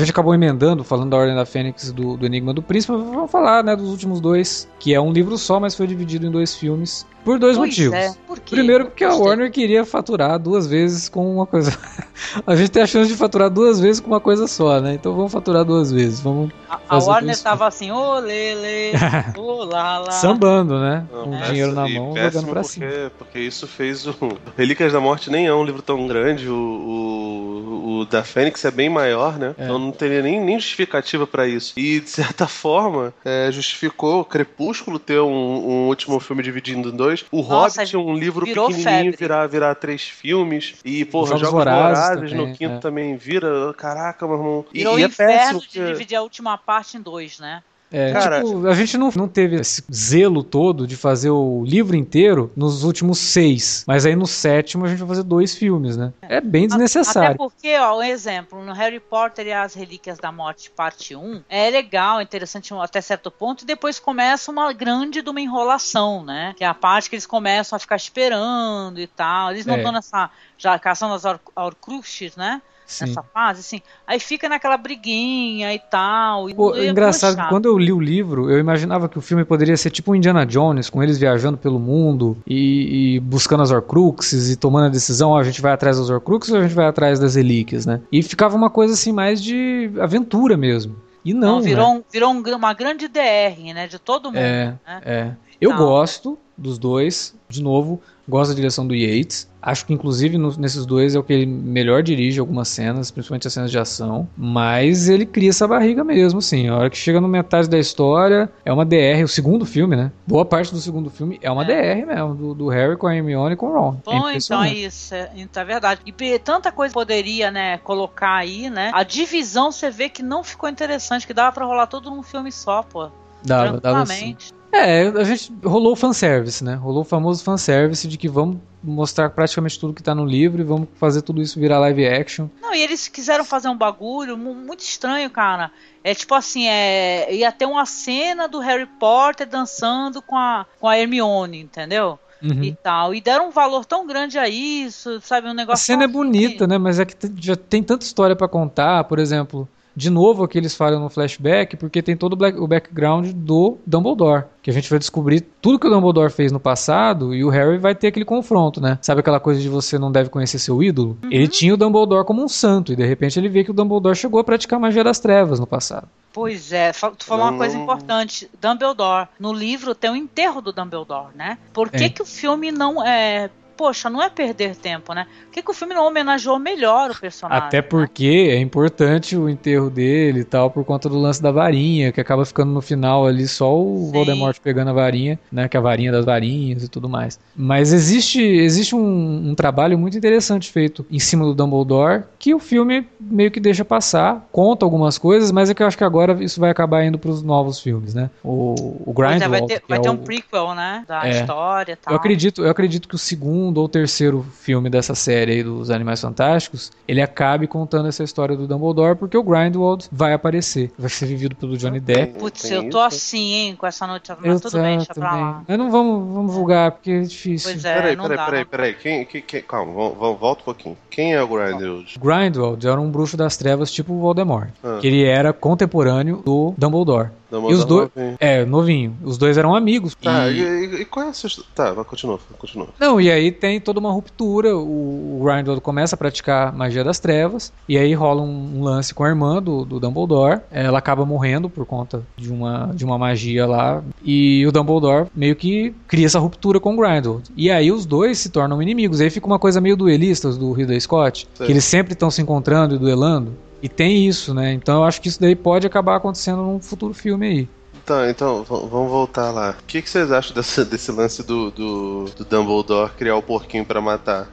Gente acabou emendando, falando da Ordem da Fênix do, do Enigma do Príncipe, vamos falar né, dos últimos dois, que é um livro só, mas foi dividido em dois filmes. Por dois pois motivos. É. Por Primeiro, porque a Warner queria faturar duas vezes com uma coisa. a gente tem a chance de faturar duas vezes com uma coisa só, né? Então vamos faturar duas vezes. Vamos a, a Warner tava assim, ô lele, ô lá lá. Sambando, né? Não, com é. dinheiro na mão, jogando pra porque, cima. Porque isso fez o. Relíquias da Morte nem é um livro tão grande. O, o, o da Fênix é bem maior, né? É. Então não teria nem, nem justificativa para isso. E, de certa forma, é, justificou Crepúsculo ter um, um último filme dividido em dois o Nossa, Hobbit, um livro pequenininho, virar, virar três filmes. E, porra, Jogos, Jogos Vorazes, no quinto é. também vira. Caraca, meu irmão. E, Virou e é péssimo. de dividir a última parte em dois, né? É, Cara, tipo, a gente não, não teve esse zelo todo de fazer o livro inteiro nos últimos seis. Mas aí no sétimo a gente vai fazer dois filmes, né? É bem desnecessário. Até porque, ó, um exemplo, no Harry Potter e as Relíquias da Morte, parte 1, é legal, interessante até certo ponto, e depois começa uma grande de uma enrolação, né? Que é a parte que eles começam a ficar esperando e tal. Eles não estão é. nessa já caçando as Horcruxes, né? Sim. nessa fase, assim. Aí fica naquela briguinha e tal. E Pô, é engraçado que quando eu li o livro, eu imaginava que o filme poderia ser tipo Indiana Jones, com eles viajando pelo mundo e, e buscando as Horcruxes e tomando a decisão, ó, a gente vai atrás das Horcruxes ou a gente vai atrás das relíquias, né? E ficava uma coisa assim mais de aventura mesmo. E não, não virou, né? um, virou um, uma grande DR, né? De todo mundo. É, né? é. Eu gosto dos dois, de novo, gosto da direção do Yates. Acho que, inclusive, no, nesses dois é o que ele melhor dirige algumas cenas, principalmente as cenas de ação. Mas ele cria essa barriga mesmo, assim. A hora que chega no metade da história, é uma DR. O segundo filme, né? Boa parte do segundo filme é uma é. DR mesmo, do, do, Harry com a Hermione e com o Ron. Bom, é então é isso. É, então é verdade. E tanta coisa poderia, né, colocar aí, né? A divisão você vê que não ficou interessante, que dava pra rolar todo num filme só, pô. Dava, dava sim. É, a gente rolou o fanservice, né? Rolou o famoso fanservice de que vamos mostrar praticamente tudo que tá no livro e vamos fazer tudo isso virar live action. Não, e eles quiseram fazer um bagulho muito estranho, cara. É tipo assim, é, ia ter uma cena do Harry Potter dançando com a, com a Hermione, entendeu? Uhum. E tal. E deram um valor tão grande a isso, sabe? Um negócio. A cena é bonita, assim. né? Mas é que já tem tanta história para contar, por exemplo de novo aqui eles falam no flashback, porque tem todo o background do Dumbledore. Que a gente vai descobrir tudo que o Dumbledore fez no passado e o Harry vai ter aquele confronto, né? Sabe aquela coisa de você não deve conhecer seu ídolo? Uhum. Ele tinha o Dumbledore como um santo e de repente ele vê que o Dumbledore chegou a praticar magia das trevas no passado. Pois é, tu falou uma coisa importante. Dumbledore. No livro tem o enterro do Dumbledore, né? Por que, é. que o filme não é, poxa, não é perder tempo, né? Por que, que o filme não homenageou melhor o personagem? Até porque né? é importante o enterro dele e tal, por conta do lance da varinha, que acaba ficando no final ali só o Sim. Voldemort pegando a varinha, né? Que é a varinha das varinhas e tudo mais. Mas existe, existe um, um trabalho muito interessante feito em cima do Dumbledore, que o filme meio que deixa passar, conta algumas coisas, mas é que eu acho que agora isso vai acabar indo para os novos filmes, né? O, o Grindwald, é, vai ter, vai ter é um prequel, né? Da é, história e tal. Eu acredito, eu acredito que o segundo segundo ou terceiro filme dessa série aí dos Animais Fantásticos, ele acabe contando essa história do Dumbledore, porque o Grindelwald vai aparecer. Vai ser vivido pelo Johnny Depp. Putz, eu tô assim, hein, com essa notícia, mas eu tudo bem, deixa pra lá. Mas não vamos, vamos julgar, porque é difícil. Pois é, peraí, não peraí, dá, peraí, peraí, quem, quem, quem, calma, vamos, volta um pouquinho. Quem é o Grindelwald? Grindelwald era um bruxo das trevas tipo o Voldemort, ah. que ele era contemporâneo do Dumbledore. E os dois. É, novinho. Os dois eram amigos. Tá, e, e, e qual é a sua. Tá, vai, continua, continua. Não, e aí tem toda uma ruptura. O, o começa a praticar magia das trevas. E aí rola um, um lance com a irmã do, do Dumbledore. Ela acaba morrendo por conta de uma, de uma magia lá. E o Dumbledore meio que cria essa ruptura com o Grindelwald. E aí os dois se tornam inimigos. Aí fica uma coisa meio duelistas do Ridley Scott. Sim. Que eles sempre estão se encontrando e duelando. E tem isso, né? Então eu acho que isso daí pode acabar acontecendo num futuro filme aí. Tá, então, vamos voltar lá. O que, que vocês acham desse, desse lance do, do, do Dumbledore criar o porquinho para matar?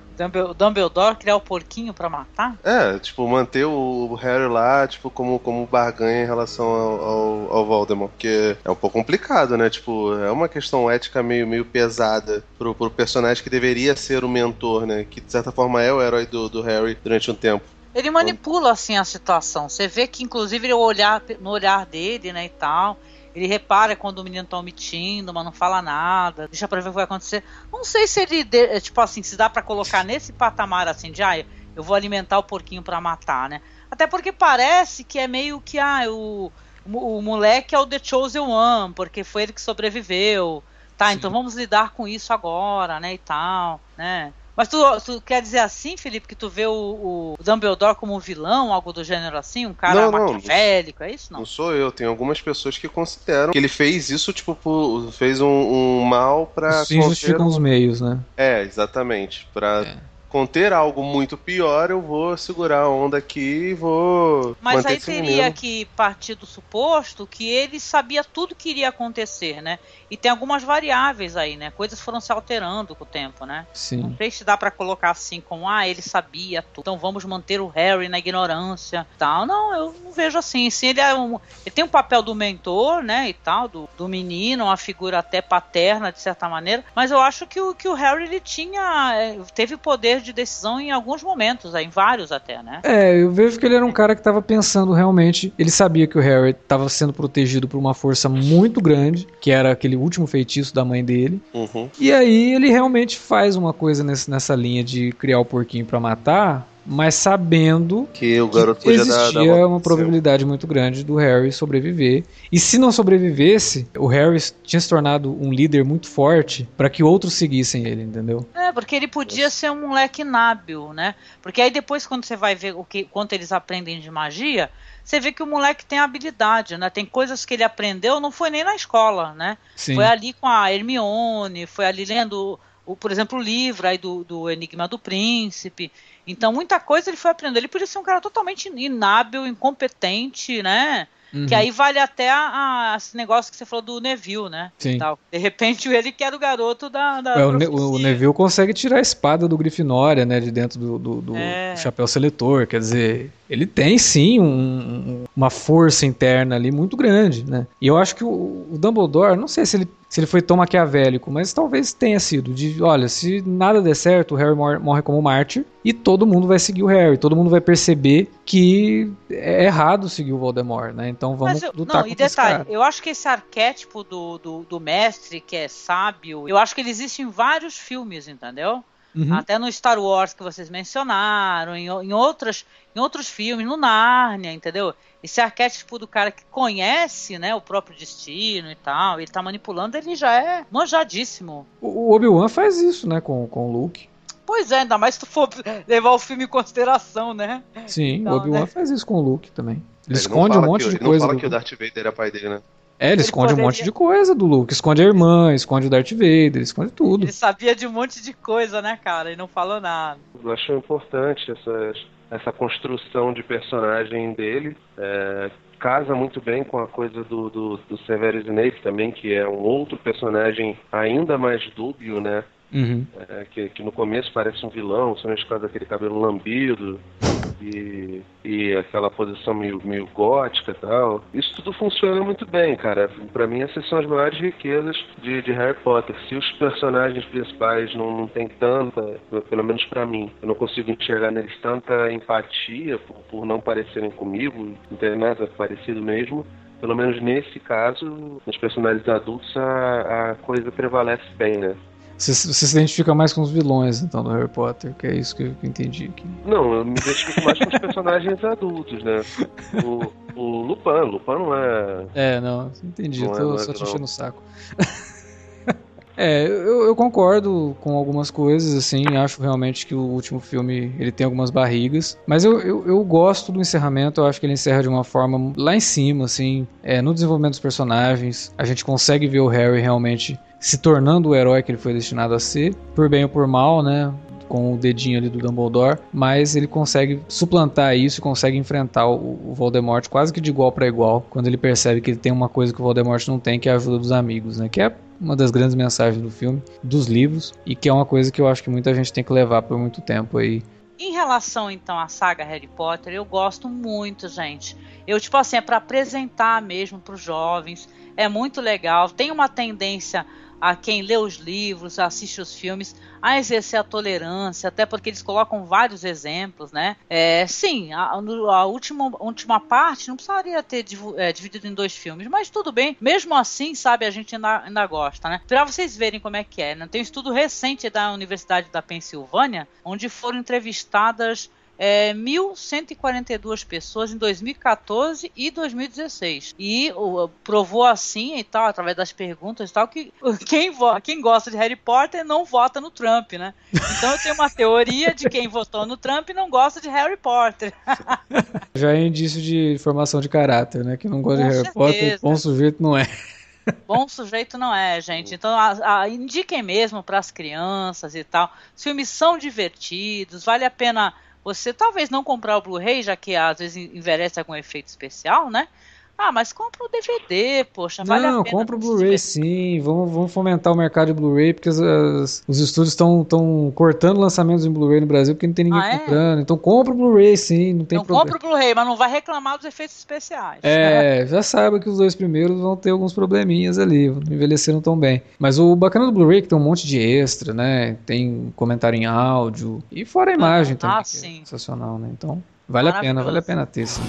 Dumbledore criar o porquinho para matar? É, tipo, manter o Harry lá, tipo, como, como barganha em relação ao, ao, ao, Voldemort. Porque é um pouco complicado, né? Tipo, é uma questão ética meio, meio pesada pro, pro personagem que deveria ser o mentor, né? Que de certa forma é o herói do, do Harry durante um tempo. Ele manipula assim a situação. Você vê que inclusive o olhar no olhar dele, né, e tal, ele repara quando o menino tá omitindo, mas não fala nada, deixa pra ver o que vai acontecer. Não sei se ele, tipo assim, se dá para colocar nesse patamar assim de, ah, eu vou alimentar o porquinho para matar, né? Até porque parece que é meio que, ah, o, o, o moleque é o The Chosen One, porque foi ele que sobreviveu. Tá, Sim. então vamos lidar com isso agora, né, e tal, né? Mas tu, tu, quer dizer assim, Felipe, que tu vê o, o Dumbledore como um vilão, algo do gênero assim? Um cara não, maquiavélico, é isso? Não? não sou eu, tem algumas pessoas que consideram que ele fez isso, tipo, por, fez um, um mal pra. Sim, justificam os meios, né? É, exatamente. Pra. É conter algo muito pior, eu vou segurar a onda aqui e vou. Mas aí teria que partir do suposto que ele sabia tudo que iria acontecer, né? E tem algumas variáveis aí, né? Coisas foram se alterando com o tempo, né? Sim. Não sei se dá para colocar assim como, ah, ele sabia tudo, então vamos manter o Harry na ignorância tal. Não, eu não vejo assim. Sim, ele, é um, ele tem um papel do mentor, né? E tal, do, do menino, uma figura até paterna, de certa maneira. Mas eu acho que o, que o Harry ele tinha. Eh, teve poder de decisão em alguns momentos, em vários até, né? É, eu vejo que ele era um cara que estava pensando realmente. Ele sabia que o Harry estava sendo protegido por uma força muito grande, que era aquele último feitiço da mãe dele. Uhum. E aí ele realmente faz uma coisa nesse, nessa linha de criar o porquinho para matar mas sabendo que o garoto que existia dar, dar uma, uma probabilidade muito grande do Harry sobreviver. E se não sobrevivesse, o Harry tinha se tornado um líder muito forte para que outros seguissem ele, entendeu? É, porque ele podia ser um moleque inábil, né? Porque aí depois quando você vai ver o que quanto eles aprendem de magia, você vê que o moleque tem habilidade, né? Tem coisas que ele aprendeu, não foi nem na escola, né? Sim. Foi ali com a Hermione, foi ali lendo, o, por exemplo, o livro aí do, do Enigma do Príncipe. Então, muita coisa ele foi aprendendo. Ele podia ser um cara totalmente inábil, incompetente, né? Uhum. Que aí vale até a, a, esse negócio que você falou do Neville, né? Sim. Tal. De repente ele que era o garoto da. da é, o, ne o, Neville consegue tirar a espada do Grifinória, né? De dentro do, do, do é. chapéu seletor. Quer dizer, ele tem sim um, uma força interna ali muito grande, né? E eu acho que o, o Dumbledore, não sei se ele se ele foi tão maquiavélico, mas talvez tenha sido de, olha, se nada der certo, o Harry morre, morre como mártir e todo mundo vai seguir o Harry, todo mundo vai perceber que é errado seguir o Voldemort, né? Então vamos eu, lutar não, e detalhe, eu acho que esse arquétipo do, do, do mestre que é sábio, eu acho que ele existe em vários filmes, entendeu? Uhum. Até no Star Wars que vocês mencionaram, em, em, outras, em outros filmes, no Nárnia, entendeu? Esse arquétipo do cara que conhece né, o próprio destino e tal, ele tá manipulando, ele já é manjadíssimo. O, o Obi-Wan faz isso, né, com, com o Luke. Pois é, ainda mais se tu for levar o filme em consideração, né? Sim, então, o Obi-Wan né? faz isso com o Luke também. Ele, ele esconde um monte que, de coisa. Ele não fala que o Darth Vader é pai dele, né? É, ele, ele esconde poderia... um monte de coisa do Luke. Esconde a irmã, esconde o Darth Vader, esconde tudo. Ele sabia de um monte de coisa, né, cara? E não falou nada. Eu acho importante essa, essa construção de personagem dele. É, casa muito bem com a coisa do, do, do Severus Snape também, que é um outro personagem ainda mais dúbio, né? Uhum. É, que, que, no começo parece um vilão, somente por causa daquele cabelo lambido e, e aquela posição meio, meio gótica e tal. Isso tudo funciona muito bem, cara. Para mim, essas são as maiores riquezas de, de Harry Potter. Se os personagens principais não, não têm tanta, pelo menos para mim, eu não consigo enxergar neles tanta empatia por, por não parecerem comigo, não tem nada parecido mesmo pelo menos nesse caso, nos personagens adultos, a, a coisa prevalece bem, né? Você, você, se identifica mais com os vilões, então, do Harry Potter, que é isso que eu entendi aqui. Não, eu me identifico mais com os personagens adultos, né? O, o Lupin. Lupin não é. É, não, entendi. Não tô é, só te enchendo o saco. É, eu, eu, concordo com algumas coisas, assim, acho realmente que o último filme ele tem algumas barrigas, mas eu, eu, eu gosto do encerramento, eu acho que ele encerra de uma forma lá em cima, assim, é, no desenvolvimento dos personagens, a gente consegue ver o Harry realmente se tornando o herói que ele foi destinado a ser, por bem ou por mal, né? com o dedinho ali do Dumbledore, mas ele consegue suplantar isso, consegue enfrentar o, Voldemort quase que de igual para igual, quando ele percebe que ele tem uma coisa que o Voldemort não tem, que é a ajuda dos amigos, né? Que é uma das grandes mensagens do filme, dos livros, e que é uma coisa que eu acho que muita gente tem que levar por muito tempo aí. Em relação então à saga Harry Potter, eu gosto muito, gente. Eu tipo assim, é para apresentar mesmo para os jovens, é muito legal. Tem uma tendência a quem lê os livros, assiste os filmes, a exercer a tolerância, até porque eles colocam vários exemplos, né? É, sim, a, a última, última parte não precisaria ter é, dividido em dois filmes, mas tudo bem. Mesmo assim, sabe, a gente ainda, ainda gosta, né? Para vocês verem como é que é, né? Tem um estudo recente da Universidade da Pensilvânia, onde foram entrevistadas é, 1.142 pessoas em 2014 e 2016. E uh, provou assim e tal, através das perguntas e tal, que quem, quem gosta de Harry Potter não vota no Trump, né? Então eu tenho uma teoria de quem votou no Trump não gosta de Harry Potter. Já é indício de formação de caráter, né? Que não gosta Com de Harry certeza. Potter, bom sujeito não é. Bom sujeito não é, gente. Então, a, a, indiquem mesmo para as crianças e tal. Os filmes são divertidos, vale a pena você talvez não comprar o Blu-ray, já que às vezes envelhece algum efeito especial, né? Ah, mas compra o DVD, poxa, vale Não, a pena. compra o Blu-ray sim, vamos, vamos fomentar o mercado de Blu-ray, porque as, as, os estúdios estão cortando lançamentos em Blu-ray no Brasil, porque não tem ninguém ah, é? comprando. Então compra o Blu-ray sim, não tem então, problema. compra o Blu-ray, mas não vai reclamar dos efeitos especiais. É, já saiba que os dois primeiros vão ter alguns probleminhas ali, não envelheceram tão bem. Mas o bacana do Blu-ray é que tem um monte de extra, né? Tem comentário em áudio, e fora a imagem ah, também, ah, sim. é sensacional, né? Então, vale a pena, vale a pena ter sim.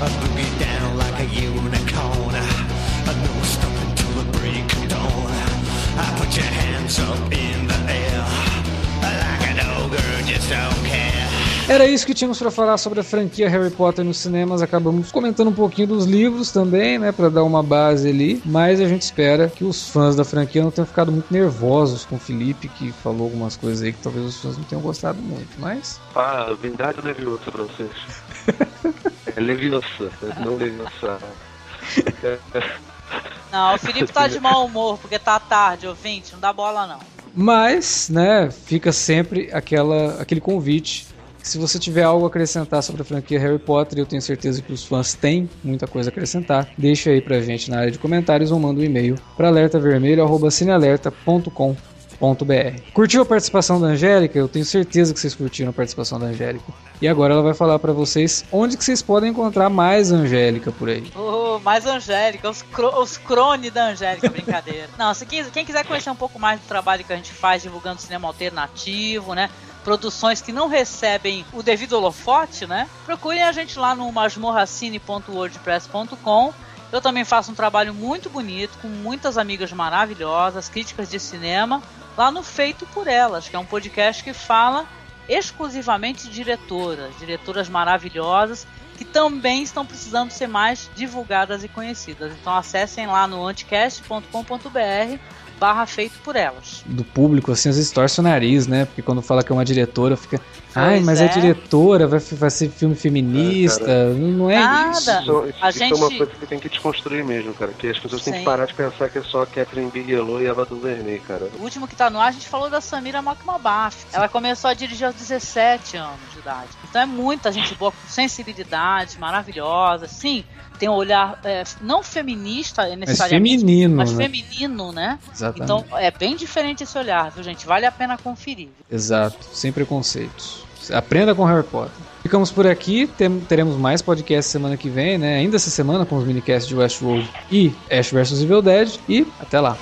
A boogie down like a unicorn. A no stopping till the break of dawn. I put your hands up in the air. Era isso que tínhamos para falar sobre a franquia Harry Potter nos cinemas. Acabamos comentando um pouquinho dos livros também, né, para dar uma base ali. Mas a gente espera que os fãs da franquia não tenham ficado muito nervosos com o Felipe, que falou algumas coisas aí que talvez os fãs não tenham gostado muito. Mas. Ah, verdade ou nervoso pra vocês? É Leviosa, não Leviosa. Não, o Felipe tá de mau humor porque tá tarde, ouvinte, não dá bola não. Mas, né, fica sempre aquela, aquele convite. Se você tiver algo a acrescentar sobre a franquia Harry Potter, eu tenho certeza que os fãs têm muita coisa a acrescentar. Deixa aí pra gente na área de comentários ou manda um e-mail para alertavermelho.cinealerta.com Curtiu a participação da Angélica? Eu tenho certeza que vocês curtiram a participação da Angélica. E agora ela vai falar para vocês onde que vocês podem encontrar mais Angélica por aí. Oh, mais Angélica, os, cro os da Angélica, brincadeira. Não, se quem quiser conhecer um pouco mais do trabalho que a gente faz divulgando cinema alternativo, né? Produções que não recebem o devido holofote, né? Procurem a gente lá no masmorracine.wordpress.com eu também faço um trabalho muito bonito, com muitas amigas maravilhosas, críticas de cinema, lá no Feito por Elas, que é um podcast que fala exclusivamente de diretoras, diretoras maravilhosas que também estão precisando ser mais divulgadas e conhecidas. Então acessem lá no anticast.com.br barra feito por elas. Do público, assim, às vezes torce o nariz, né? Porque quando fala que é uma diretora, fica. Ai, mas é. é. diretora, vai, vai ser filme feminista. É, não é Nada. isso. Isso, a isso gente... é uma coisa que tem que desconstruir mesmo, cara. Que as pessoas Sim. têm que parar de pensar que é só Catherine Bigelow e Ava DuVernay, cara. O último que tá no ar, a gente falou da Samira McMabaf. Ela começou a dirigir aos 17 anos de idade. Então é muita gente boa, com sensibilidade, maravilhosa. Sim, tem um olhar é, não feminista necessariamente, mas feminino, mas né? feminino, né? Exatamente. Então é bem diferente esse olhar, viu, gente? Vale a pena conferir. Exato, sem preconceitos. Aprenda com Harry Potter. Ficamos por aqui, tem, teremos mais podcasts semana que vem, né? Ainda essa semana com os minicasts de Westworld e Ash vs Evil Dead. E até lá.